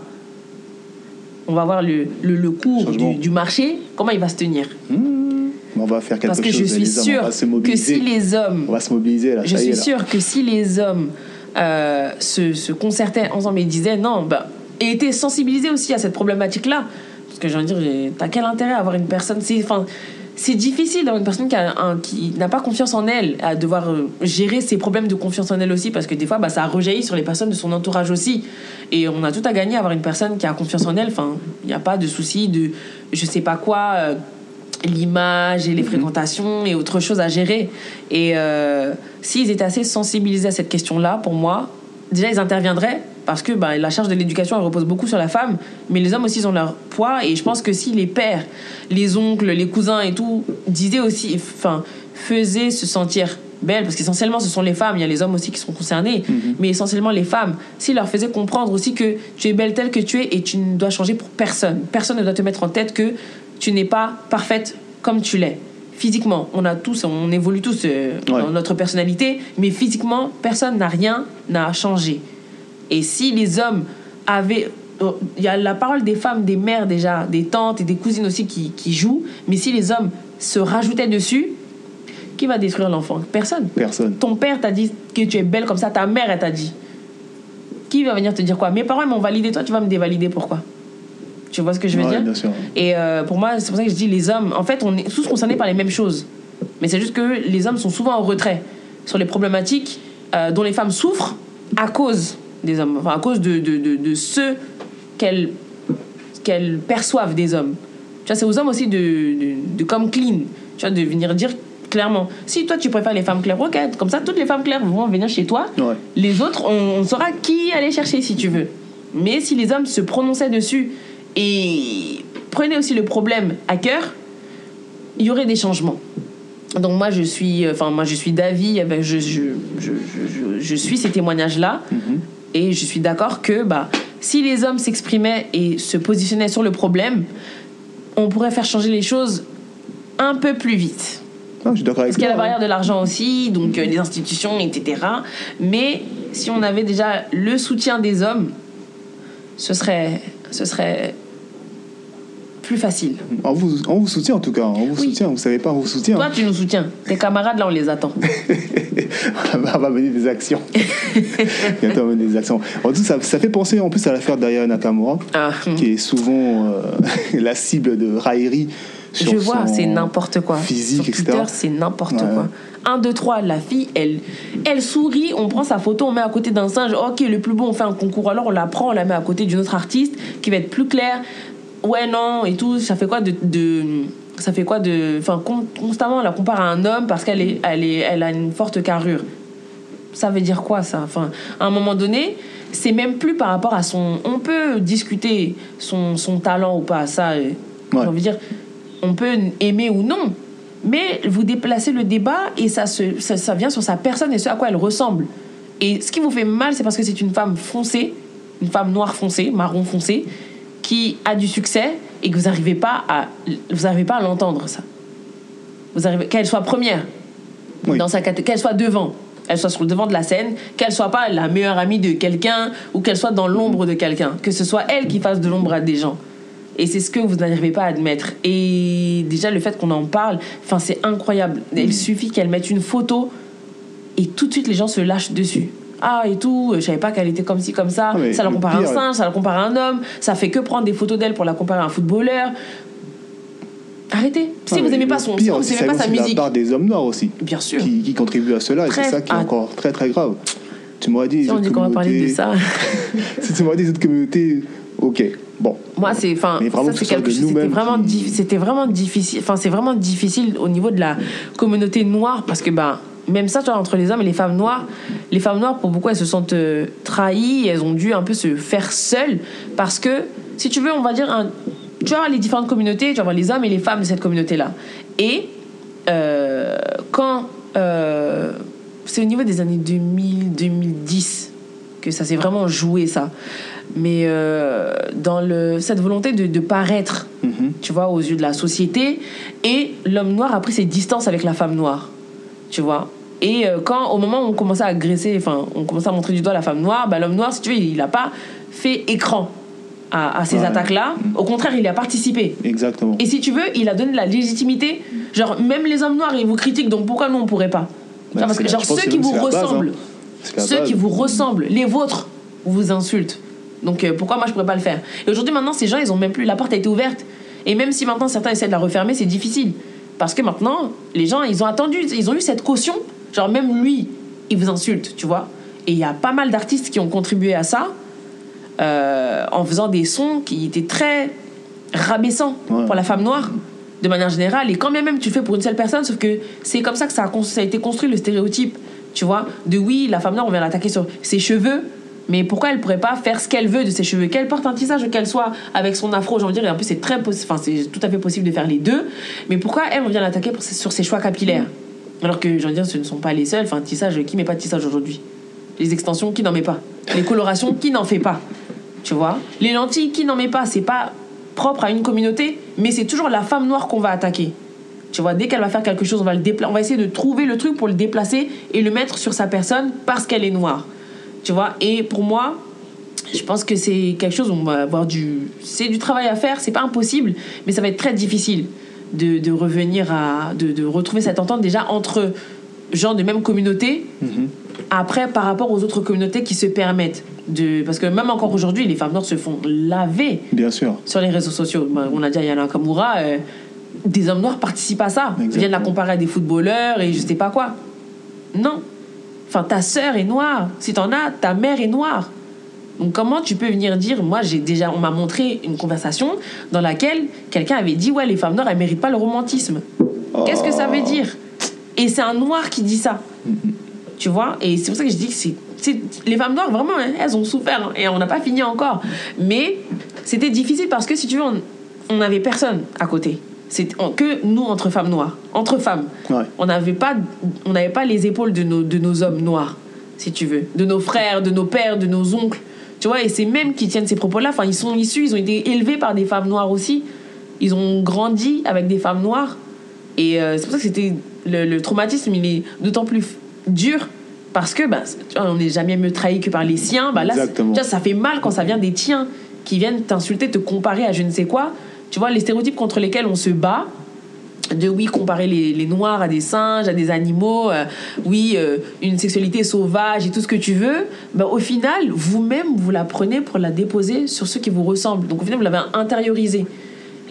On va voir le, le, le cours du, du marché, comment il va se tenir. Hmm, on va faire quelque Parce que chose. je suis se que si les hommes On va se mobiliser là. je suis là. sûre que si les hommes euh, se, se concertaient ensemble et disaient non, bah, et étaient sensibilisés aussi à cette problématique-là, parce que j'ai envie de dire, t'as quel intérêt à avoir une personne enfin, c'est difficile d'avoir une personne qui, a un- qui n'a pas confiance en elle, à devoir euh, gérer ses problèmes de confiance en elle aussi, parce que des fois, bah, ça rejaillit sur les personnes de son entourage aussi. Et on a tout à gagner à avoir une personne qui a confiance en elle. Enfin, il n'y a pas de souci de je sais pas quoi. euh, l'image et les fréquentations et autre chose à gérer. Et euh, s'ils étaient assez sensibilisés à cette question-là, pour moi, déjà ils interviendraient parce que bah, la charge de l'éducation elle repose beaucoup sur la femme, mais les hommes aussi ils ont leur poids et je pense que si les pères, les oncles, les cousins et tout disaient aussi, enfin faisaient se sentir belles parce qu'essentiellement ce sont les femmes, il y a les hommes aussi qui sont concernés, mais essentiellement les femmes, s'ils leur faisaient comprendre aussi que tu es belle telle que tu es et tu ne dois changer pour personne, personne ne doit te mettre en tête que tu n'es pas parfaite comme tu l'es. Physiquement, on a tous, on évolue tous euh, dans notre personnalité, mais physiquement, personne n'a rien n'a changé. Et si les hommes avaient, oh, il y a la parole des femmes, des mères déjà, des tantes et des cousines aussi qui, qui jouent, mais si les hommes se rajoutaient dessus, qui va détruire l'enfant? Personne. Personne. Ton père t'a dit que tu es belle comme ça, ta mère elle t'a dit. Qui va venir te dire quoi? Mes parents m'ont validé, toi tu vas me dévalider pourquoi? Tu vois ce que je veux Ouais, dire bien sûr. et euh, pour moi, c'est pour ça que je dis les hommes, en fait, on est tous concernés par les mêmes choses. Mais c'est juste que les hommes sont souvent en retrait sur les problématiques euh, dont les femmes souffrent à cause des hommes, enfin à cause de, de, de, de ceux qu'elles qu'elles perçoivent des hommes. Tu vois, c'est aux hommes aussi de, de, de comme clean, tu vois, de venir dire clairement. Si toi tu préfères les femmes claires, ok, comme ça toutes les femmes claires vont venir chez toi. Ouais. Les autres, on, on saura qui aller chercher si tu veux. Mais si les hommes se prononçaient dessus et prenaient aussi le problème à cœur, il y aurait des changements. Donc moi je suis, enfin moi je suis d'avis, avec- je, je, je, je, je suis ces témoignages-là et je suis d'accord que bah, si les hommes s'exprimaient et se positionnaient sur le problème, on pourrait faire changer les choses un peu plus vite. Non, je suis d'accord Parce qu'il y a la hein. barrière de l'argent aussi, donc euh, les institutions, etc. Mais si on avait déjà le soutien des hommes, ce serait, ce serait plus facile. On vous, on vous soutient en tout cas. On vous Oui. soutient. Vous savez pas, on vous soutient. Toi, tu nous soutiens. Tes camarades, là, on les attend. <laughs> on va mener des actions. <laughs> Bientôt, on va mener des actions. En tout, ça, ça fait penser en plus à l'affaire d'Aya Nakamura, Ah, qui est souvent euh, <laughs> la cible de raillerie sur je vois, c'est n'importe quoi. physique, Sur etc. Twitter, c'est n'importe Ouais. quoi. 1, 2, 3, la fille, elle, elle sourit, on prend sa photo, on met à côté d'un singe. Ok, le plus beau, on fait un concours. Alors on la prend, on la met à côté d'une autre artiste qui va être plus claire. Ouais, non, et tout. Ça fait quoi de. de ça fait quoi de. Enfin, con- constamment, on la compare à un homme parce qu'elle est, elle est, elle a une forte carrure. Ça veut dire quoi ça? Enfin, à un moment donné, c'est même plus par rapport à son. On peut discuter son, son talent ou pas, ça. euh, J'ai envie de dire, on peut aimer ou non, mais vous déplacez le débat et ça, se, ça, ça vient sur sa personne et ce à quoi elle ressemble. Et ce qui vous fait mal, c'est parce que c'est une femme foncée, une femme noire foncée, marron foncé, qui a du succès et que vous n'arrivez pas à, vous arrivez pas à l'entendre ça. Vous arrivez, qu'elle soit première Oui. dans sa qu'elle soit devant, elle soit sur le devant de la scène, qu'elle soit pas la meilleure amie de quelqu'un ou qu'elle soit dans l'ombre de quelqu'un, que ce soit elle qui fasse de l'ombre à des gens. Et c'est ce que vous n'arrivez pas à admettre. Et déjà le fait qu'on en parle, enfin c'est incroyable. Il suffit qu'elle mette une photo et tout de suite les gens se lâchent dessus. Ah et tout, je savais pas qu'elle était comme ci comme ça. Ah, ça la compare à un singe, ça la compare à un homme. Ça fait que prendre des photos d'elle pour la comparer à un footballeur. Arrêtez. Si Ah, vous aimez pas son pire son, vous aimez pas sa de la musique. part des hommes noirs aussi, Bien sûr. qui, qui contribuent à cela, et c'est ça qui est encore très très grave. Tu m'aurais dit. Si on dit qu'on va parler de ça. <laughs> si tu m'aurais dit cette communauté, ok, bon. Moi, c'est, enfin, ça c'est quelque chose. C'était nous-mêmes vraiment, qui- di- c'était vraiment difficile. Enfin, c'est vraiment difficile au niveau de la communauté noire parce que ben, même ça, tu vois, entre les hommes et les femmes noires, les femmes noires, pour beaucoup, elles se sentent euh, trahies. Elles ont dû un peu se faire seules parce que, si tu veux, on va dire, un, tu vas avoir les différentes communautés, tu vas les hommes et les femmes de cette communauté-là. Et euh, quand euh, c'est au niveau des années 2000-2010 que ça s'est vraiment joué ça. Mais dans le, cette volonté de, de paraître, Mhm. tu vois, aux yeux de la société, et l'homme noir a pris ses distances avec la femme noire, tu vois. Et euh, quand, au moment où on commençait à agresser, enfin, on commençait à montrer du doigt la femme noire, bah, l'homme noir, si tu veux, il n'a pas fait écran à, à ces Ouais. attaques-là. Au contraire, il y a participé. Exactement. Et si tu veux, il a donné de la légitimité. Genre, même les hommes noirs, ils vous critiquent, donc pourquoi nous, on pourrait pas? Bah, Genre, Parce que, ceux qui vous base, hein. ressemblent, ceux qui vous ressemblent, les vôtres, vous insultent. Donc, euh, pourquoi moi, je pourrais pas le faire? Et aujourd'hui, maintenant, ces gens, ils ont même plus. La porte a été ouverte. Et même si maintenant, certains essaient de la refermer, c'est difficile. Parce que maintenant, les gens, ils ont attendu, ils ont eu cette caution. Genre, même lui, il vous insulte, tu vois. Et il y a pas mal d'artistes qui ont contribué à ça euh, en faisant des sons qui étaient très rabaissants Ouais. pour la femme noire de manière générale et quand bien même tu le fais pour une seule personne sauf que c'est comme ça que ça a, ça a été construit le stéréotype tu vois de oui la femme noire on vient l'attaquer sur ses cheveux mais pourquoi elle pourrait pas faire ce qu'elle veut de ses cheveux? Qu'elle porte un tissage qu'elle soit avec son afro j'ai envie de dire et en plus c'est très enfin c'est tout à fait possible de faire les deux. Mais pourquoi elle vient l'attaquer sur ses choix capillaires? Alors que j'ai envie de dire ce ne sont pas les seuls. Enfin tissage qui met pas de tissage aujourd'hui? Les extensions qui n'en met pas? Les colorations qui n'en fait pas? Tu vois? Les lentilles qui n'en met pas? C'est pas propre à une communauté mais c'est toujours la femme noire qu'on va attaquer. Tu vois? Dès qu'elle va faire quelque chose on va le dépla- on va essayer de trouver le truc pour le déplacer et le mettre sur sa personne parce qu'elle est noire tu vois et pour moi je pense que c'est quelque chose où on va avoir du c'est du travail à faire c'est pas impossible mais ça va être très difficile de, de revenir à de, de retrouver cette entente déjà entre gens de même communauté Mhm. après, par rapport aux autres communautés qui se permettent de. Parce que même encore aujourd'hui, les femmes noires se font laver Bien sûr. sur les réseaux sociaux. Ben, On a dit à Yana Kamura, euh, des hommes noirs participent à ça. Ils viennent la comparer à des footballeurs et je sais pas quoi. Non. Enfin, ta sœur est noire. Si t'en as, ta mère est noire. Donc comment tu peux venir dire, moi j'ai déjà, on m'a montré une conversation dans laquelle quelqu'un avait dit, ouais, les femmes noires, elles méritent pas le romantisme. Qu'est-ce que ça veut dire? Et c'est un noir qui dit ça. Tu vois? Et c'est pour ça que je dis que c'est. Les femmes noires, vraiment, hein, elles ont souffert. hein, et on n'a pas fini encore. Mais c'était difficile parce que, si tu veux, on n'avait personne à côté. C'est que nous, entre femmes noires. Entre femmes. Ouais. On n'avait pas, on n'avait pas les épaules de nos, de nos hommes noirs, si tu veux. De nos frères, de nos pères, de nos oncles. Tu vois Et c'est même qui tiennent ces propos-là. Enfin, ils sont issus, ils ont été élevés par des femmes noires aussi. Ils ont grandi avec des femmes noires. Et euh, c'est pour ça que c'était le, le traumatisme, il est d'autant plus dur parce que bah, on n'est jamais mieux trahi que par les siens. Bah, là, vois, ça fait mal quand ça vient des tiens qui viennent t'insulter, te comparer à je ne sais quoi. Tu vois, les stéréotypes contre lesquels on se bat, de oui, comparer les, les noirs à des singes, à des animaux, euh, oui, euh, une sexualité sauvage et tout ce que tu veux, bah, au final, vous-même, vous la prenez pour la déposer sur ceux qui vous ressemblent. Donc au final, vous l'avez intériorisé.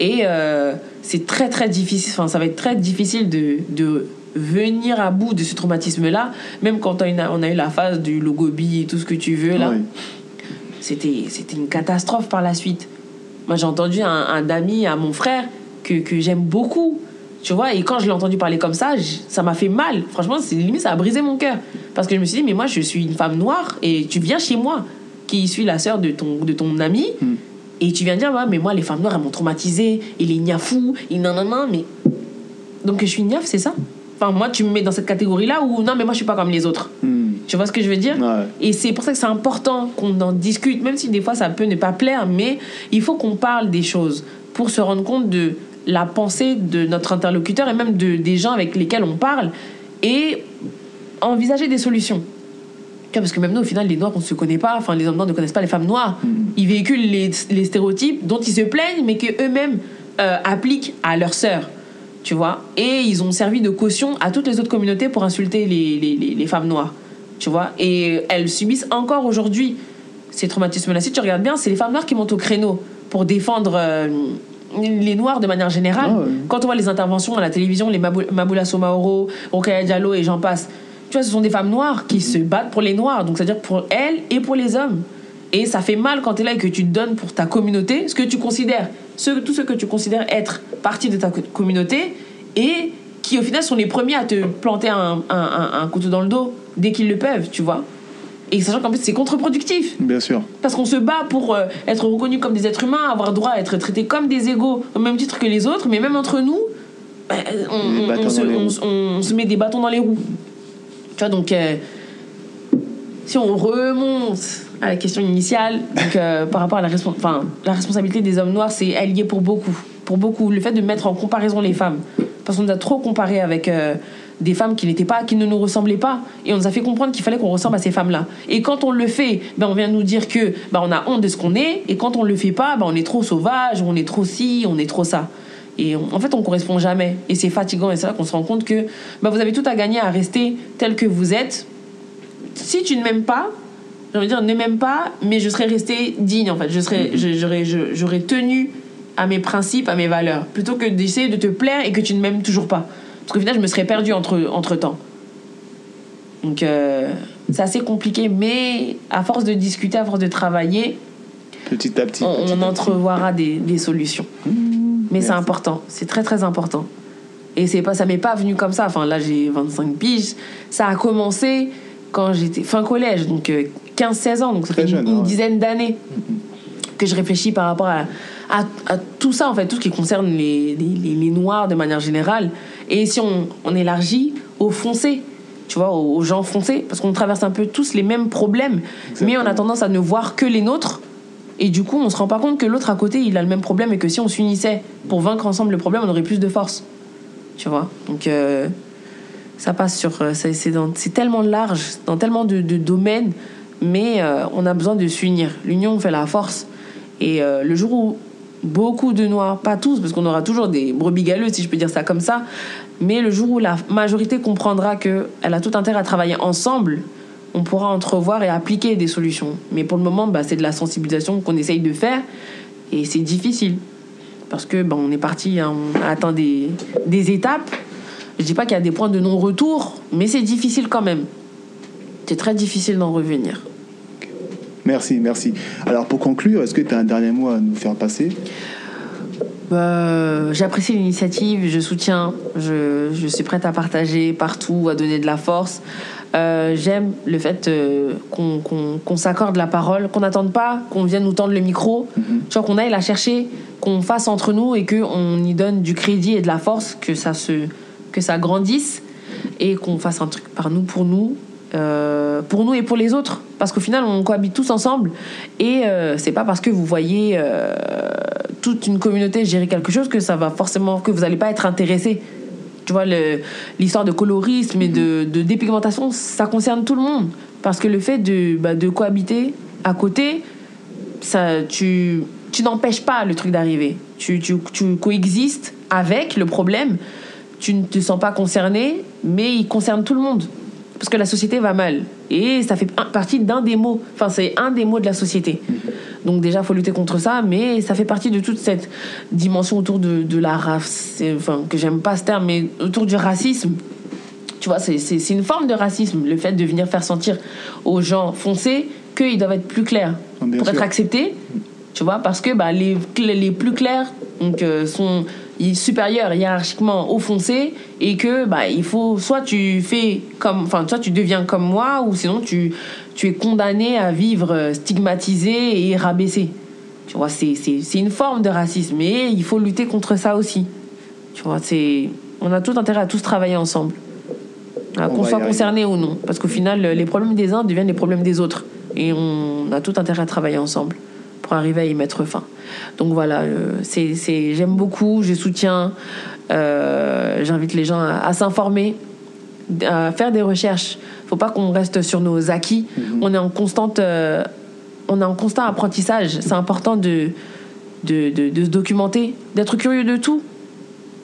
Et euh, c'est très très difficile, enfin ça va être très difficile de, de venir à bout de ce traumatisme-là, même quand on a, une- on a eu la phase du logobi et tout ce que tu veux là c'était c'était une catastrophe par la suite. Moi, j'ai entendu un, un ami à mon frère que, que j'aime beaucoup, tu vois, et quand je l'ai entendu parler comme ça, ça m'a fait mal. Franchement, c'est limite, ça a brisé mon cœur. Parce que je me suis dit, mais moi, je suis une femme noire et tu viens chez moi, qui suis la sœur de ton, de ton ami, Hmm. et tu viens dire, ouais, mais moi, les femmes noires, elles m'ont traumatisée, il est niafou, il nanana, mais. Donc, je suis niaf, c'est ça? Enfin, moi, tu me mets dans cette catégorie-là ou non, mais moi, je suis pas comme les autres? Hmm. Tu vois ce que je veux dire Ouais. Et c'est pour ça que c'est important qu'on en discute, même si des fois ça peut ne pas plaire, mais il faut qu'on parle des choses pour se rendre compte de la pensée de notre interlocuteur et même de, des gens avec lesquels on parle et envisager des solutions. Parce que même nous, au final, les Noirs, on ne se connaît pas. Enfin, les hommes noirs ne connaissent pas les femmes noires. Ils véhiculent les, les stéréotypes dont ils se plaignent, mais qu'eux-mêmes euh, appliquent à leurs sœurs. Tu vois? Et ils ont servi de caution à toutes les autres communautés pour insulter les, les, les, les femmes noires. Tu vois Et elles subissent encore aujourd'hui ces traumatismes-là. Si tu regardes bien, c'est les femmes noires qui montent au créneau pour défendre euh, les Noirs de manière générale. Ah ouais. Quand on voit les interventions à la télévision, les Mabou- Maboula Somaoro, Rokhaya Diallo et j'en passe, tu vois, ce sont des femmes noires qui se battent pour les Noirs. Donc, c'est-à-dire pour elles et pour les hommes. Et ça fait mal quand tu es là et que tu te donnes pour ta communauté ce que tu considères, ce, tout ce que tu considères être partie de ta co- communauté et qui au final sont les premiers à te planter un, un- un- un couteau dans le dos dès qu'ils le peuvent, tu vois. Et sachant qu'en plus c'est contre-productif. Bien sûr. Parce qu'on se bat pour euh, être reconnus comme des êtres humains, avoir droit à être traités comme des égaux au même titre que les autres, mais même entre nous, bah, on, se, on met des bâtons dans les roues. Tu vois, donc euh, si on remonte à la question initiale, donc, euh, par rapport à la, respon- enfin, la responsabilité des hommes noirs, c'est est pour beaucoup. Pour beaucoup. Le fait de mettre en comparaison les femmes, parce qu'on nous a trop comparé avec des femmes qui n'étaient pas, qui ne nous ressemblaient pas, et on nous a fait comprendre qu'il fallait qu'on ressemble à ces femmes-là. Et quand on le fait, ben on vient nous dire que ben on a honte de ce qu'on est, et quand on le fait pas, ben on est trop sauvage, on est trop ci, on est trop ça. Et en fait, on correspond jamais. Et c'est fatigant. Et c'est là qu'on se rend compte que ben, vous avez tout à gagner à rester tel que vous êtes. Si tu ne m'aimes pas, j'ai envie dire, ne m'aime pas, mais je serais resté digne, en fait. Je serais, j'aurais, j'aurais tenu à mes principes, à mes valeurs, plutôt que d'essayer de te plaire et que tu ne m'aimes toujours pas. Parce qu'au final, je me serais perdue entre, entre temps. Donc, euh, c'est assez compliqué, mais à force de discuter, à force de travailler, petit à petit, on, entrevoira des, des solutions. Mmh, mais c'est important, c'est très très important. Et c'est pas, ça m'est pas venu comme ça. Enfin, là, j'ai 25 piges. Ça a commencé quand j'étais fin collège, donc 15-16 ans, donc ça fait une, dizaine d'années que je réfléchis par rapport à, à, tout ça, en fait, tout ce qui concerne les, les, les, Noirs de manière générale. Et si on, on élargit aux foncés, tu vois, aux, gens foncés, parce qu'on traverse un peu tous les mêmes problèmes, mais on a tendance à ne voir que les nôtres. Et du coup, on se rend pas compte que l'autre à côté, il a le même problème et que si on s'unissait pour vaincre ensemble le problème, on aurait plus de force. Tu vois? Donc, euh, ça passe sur. Euh, c'est tellement large, dans tellement de, de domaines mais euh, on a besoin de s'unir. L'union fait la force. Et euh, le jour où beaucoup de Noirs, pas tous, parce qu'on aura toujours des brebis galeux, si je peux dire ça comme ça, mais le jour où la majorité comprendra qu'elle a tout intérêt à travailler ensemble, on pourra entrevoir et appliquer des solutions. Mais pour le moment, bah, c'est de la sensibilisation qu'on essaye de faire, et c'est difficile. Parce que bah, on est parti, hein, on a atteint des, des étapes. Je dis pas qu'il y a des points de non-retour, mais c'est difficile quand même. C'est très difficile d'en revenir. Merci, merci. Alors pour conclure, est-ce que tu as un dernier mot à nous faire passer? Bah, J'apprécie l'initiative, je soutiens, je, je, suis prête à partager partout, à donner de la force. Euh, j'aime le fait euh, qu'on s'accorde la parole, qu'on n'attende pas qu'on vienne nous tendre le micro, mm qu'on aille la chercher, qu'on fasse entre nous et qu'on y donne du crédit et de la force, que ça, se, que ça grandisse et qu'on fasse un truc par nous, pour nous, euh, pour nous et pour les autres. Parce qu'au final, on cohabite tous ensemble. Et euh, c'est pas parce que vous voyez euh, toute une communauté gérer quelque chose que ça va forcément que vous n'allez pas être intéressé. Tu vois, l'histoire de colorisme et de, dépigmentation, ça concerne tout le monde. Parce que le fait de, bah, cohabiter à côté, ça, tu, n'empêches pas le truc d'arriver. Tu coexistes avec le problème. Tu ne te sens pas concerné, mais il concerne tout le monde parce que la société va mal. Et ça fait partie d'un des mots, enfin c'est un des mots de la société. Donc déjà, il faut lutter contre ça, mais ça fait partie de toute cette dimension autour de, de la race, enfin que j'aime pas ce terme, mais autour du racisme. Tu vois, c'est une forme de racisme, le fait de venir faire sentir aux gens foncés qu'ils doivent être plus clairs pour être acceptés. Tu vois, parce que bah, les, les plus clairs donc, euh, sont supérieur hiérarchiquement au foncé et que bah il faut soit tu fais comme enfin soit tu deviens comme moi ou sinon tu tu es condamné à vivre stigmatisé et rabaissé. Tu vois c'est c'est une forme de racisme et il faut lutter contre ça aussi. Tu vois c'est on a tout intérêt à tous travailler ensemble. Qu'on soit concerné ou non. Parce qu'au final les problèmes des uns deviennent les problèmes des autres. Et on a tout intérêt à travailler ensemble pour arriver à y mettre fin. Donc voilà, euh, c'est, c'est, j'aime beaucoup, je soutiens, euh, j'invite les gens à, s'informer, à faire des recherches. Faut pas qu'on reste sur nos acquis. Mhm. On est en constante, euh, on est en constant apprentissage. C'est important de de, de, se documenter, d'être curieux de tout,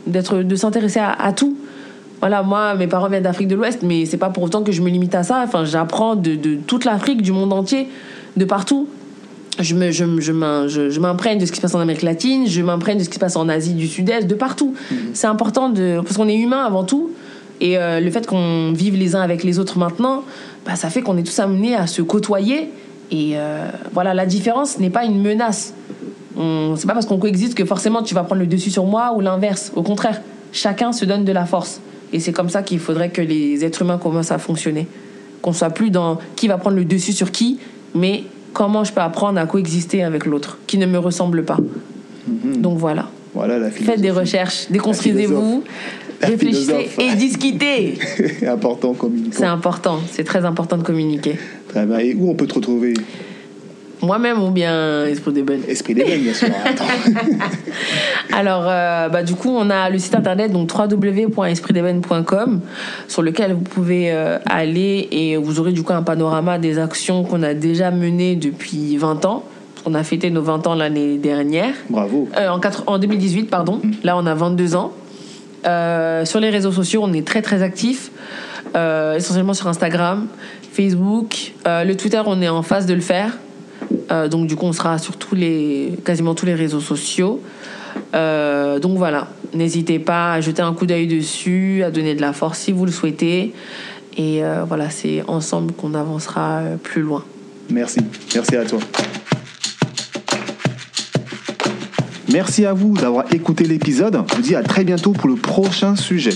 d'être, de s'intéresser à, à tout voilà, moi, mes parents viennent d'Afrique de l'Ouest, mais c'est pas pour autant que je me limite à ça. Enfin, j'apprends de, de toute l'Afrique, du monde entier, de partout je me je, je, je m'imprègne de ce qui se passe en Amérique latine, je m'imprègne de ce qui se passe en Asie du Sud-Est, de partout. Mhm. C'est important de parce qu'on est humain avant tout et euh, le fait qu'on vive les uns avec les autres maintenant, bah, ça fait qu'on est tous amenés à se côtoyer et euh, voilà, la différence n'est pas une menace. C'est pas parce qu'on coexiste que forcément tu vas prendre le dessus sur moi ou l'inverse. Au contraire, chacun se donne de la force et c'est comme ça qu'il faudrait que les êtres humains commencent à fonctionner. Qu'on soit plus dans qui va prendre le dessus sur qui, mais comment je peux apprendre à coexister avec l'autre qui ne me ressemble pas. Mhm. Donc voilà. Voilà la Faites des recherches, déconstruisez-vous, réfléchissez et discutez. c'est <laughs> important de communiquer. C'est important, c'est très important de communiquer. Très bien. Et où on peut te retrouver? Moi-même ou bien Esprit d'Ébène Esprit d'Ébène, bien sûr. <laughs> <laughs> Alors, euh, bah, du coup, on a le site internet donc www.espritdeben.com sur lequel vous pouvez euh, aller et vous aurez du coup un panorama des actions qu'on a déjà menées depuis 20 ans. On a fêté nos 20 ans l'année dernière. Bravo. Euh, en, en 2018, pardon. Là, on a 22 ans. Sur les réseaux sociaux, on est très très actifs, essentiellement sur Instagram, Facebook, le Twitter, on est en phase de le faire. Euh, donc du coup, on sera sur tous les, quasiment tous les réseaux sociaux. Euh, donc voilà, n'hésitez pas à jeter un coup d'œil dessus, à donner de la force si vous le souhaitez. Et euh, voilà, c'est ensemble qu'on avancera plus loin. Merci. Merci à toi. Merci à vous d'avoir écouté l'épisode. Je vous dis à très bientôt pour le prochain sujet.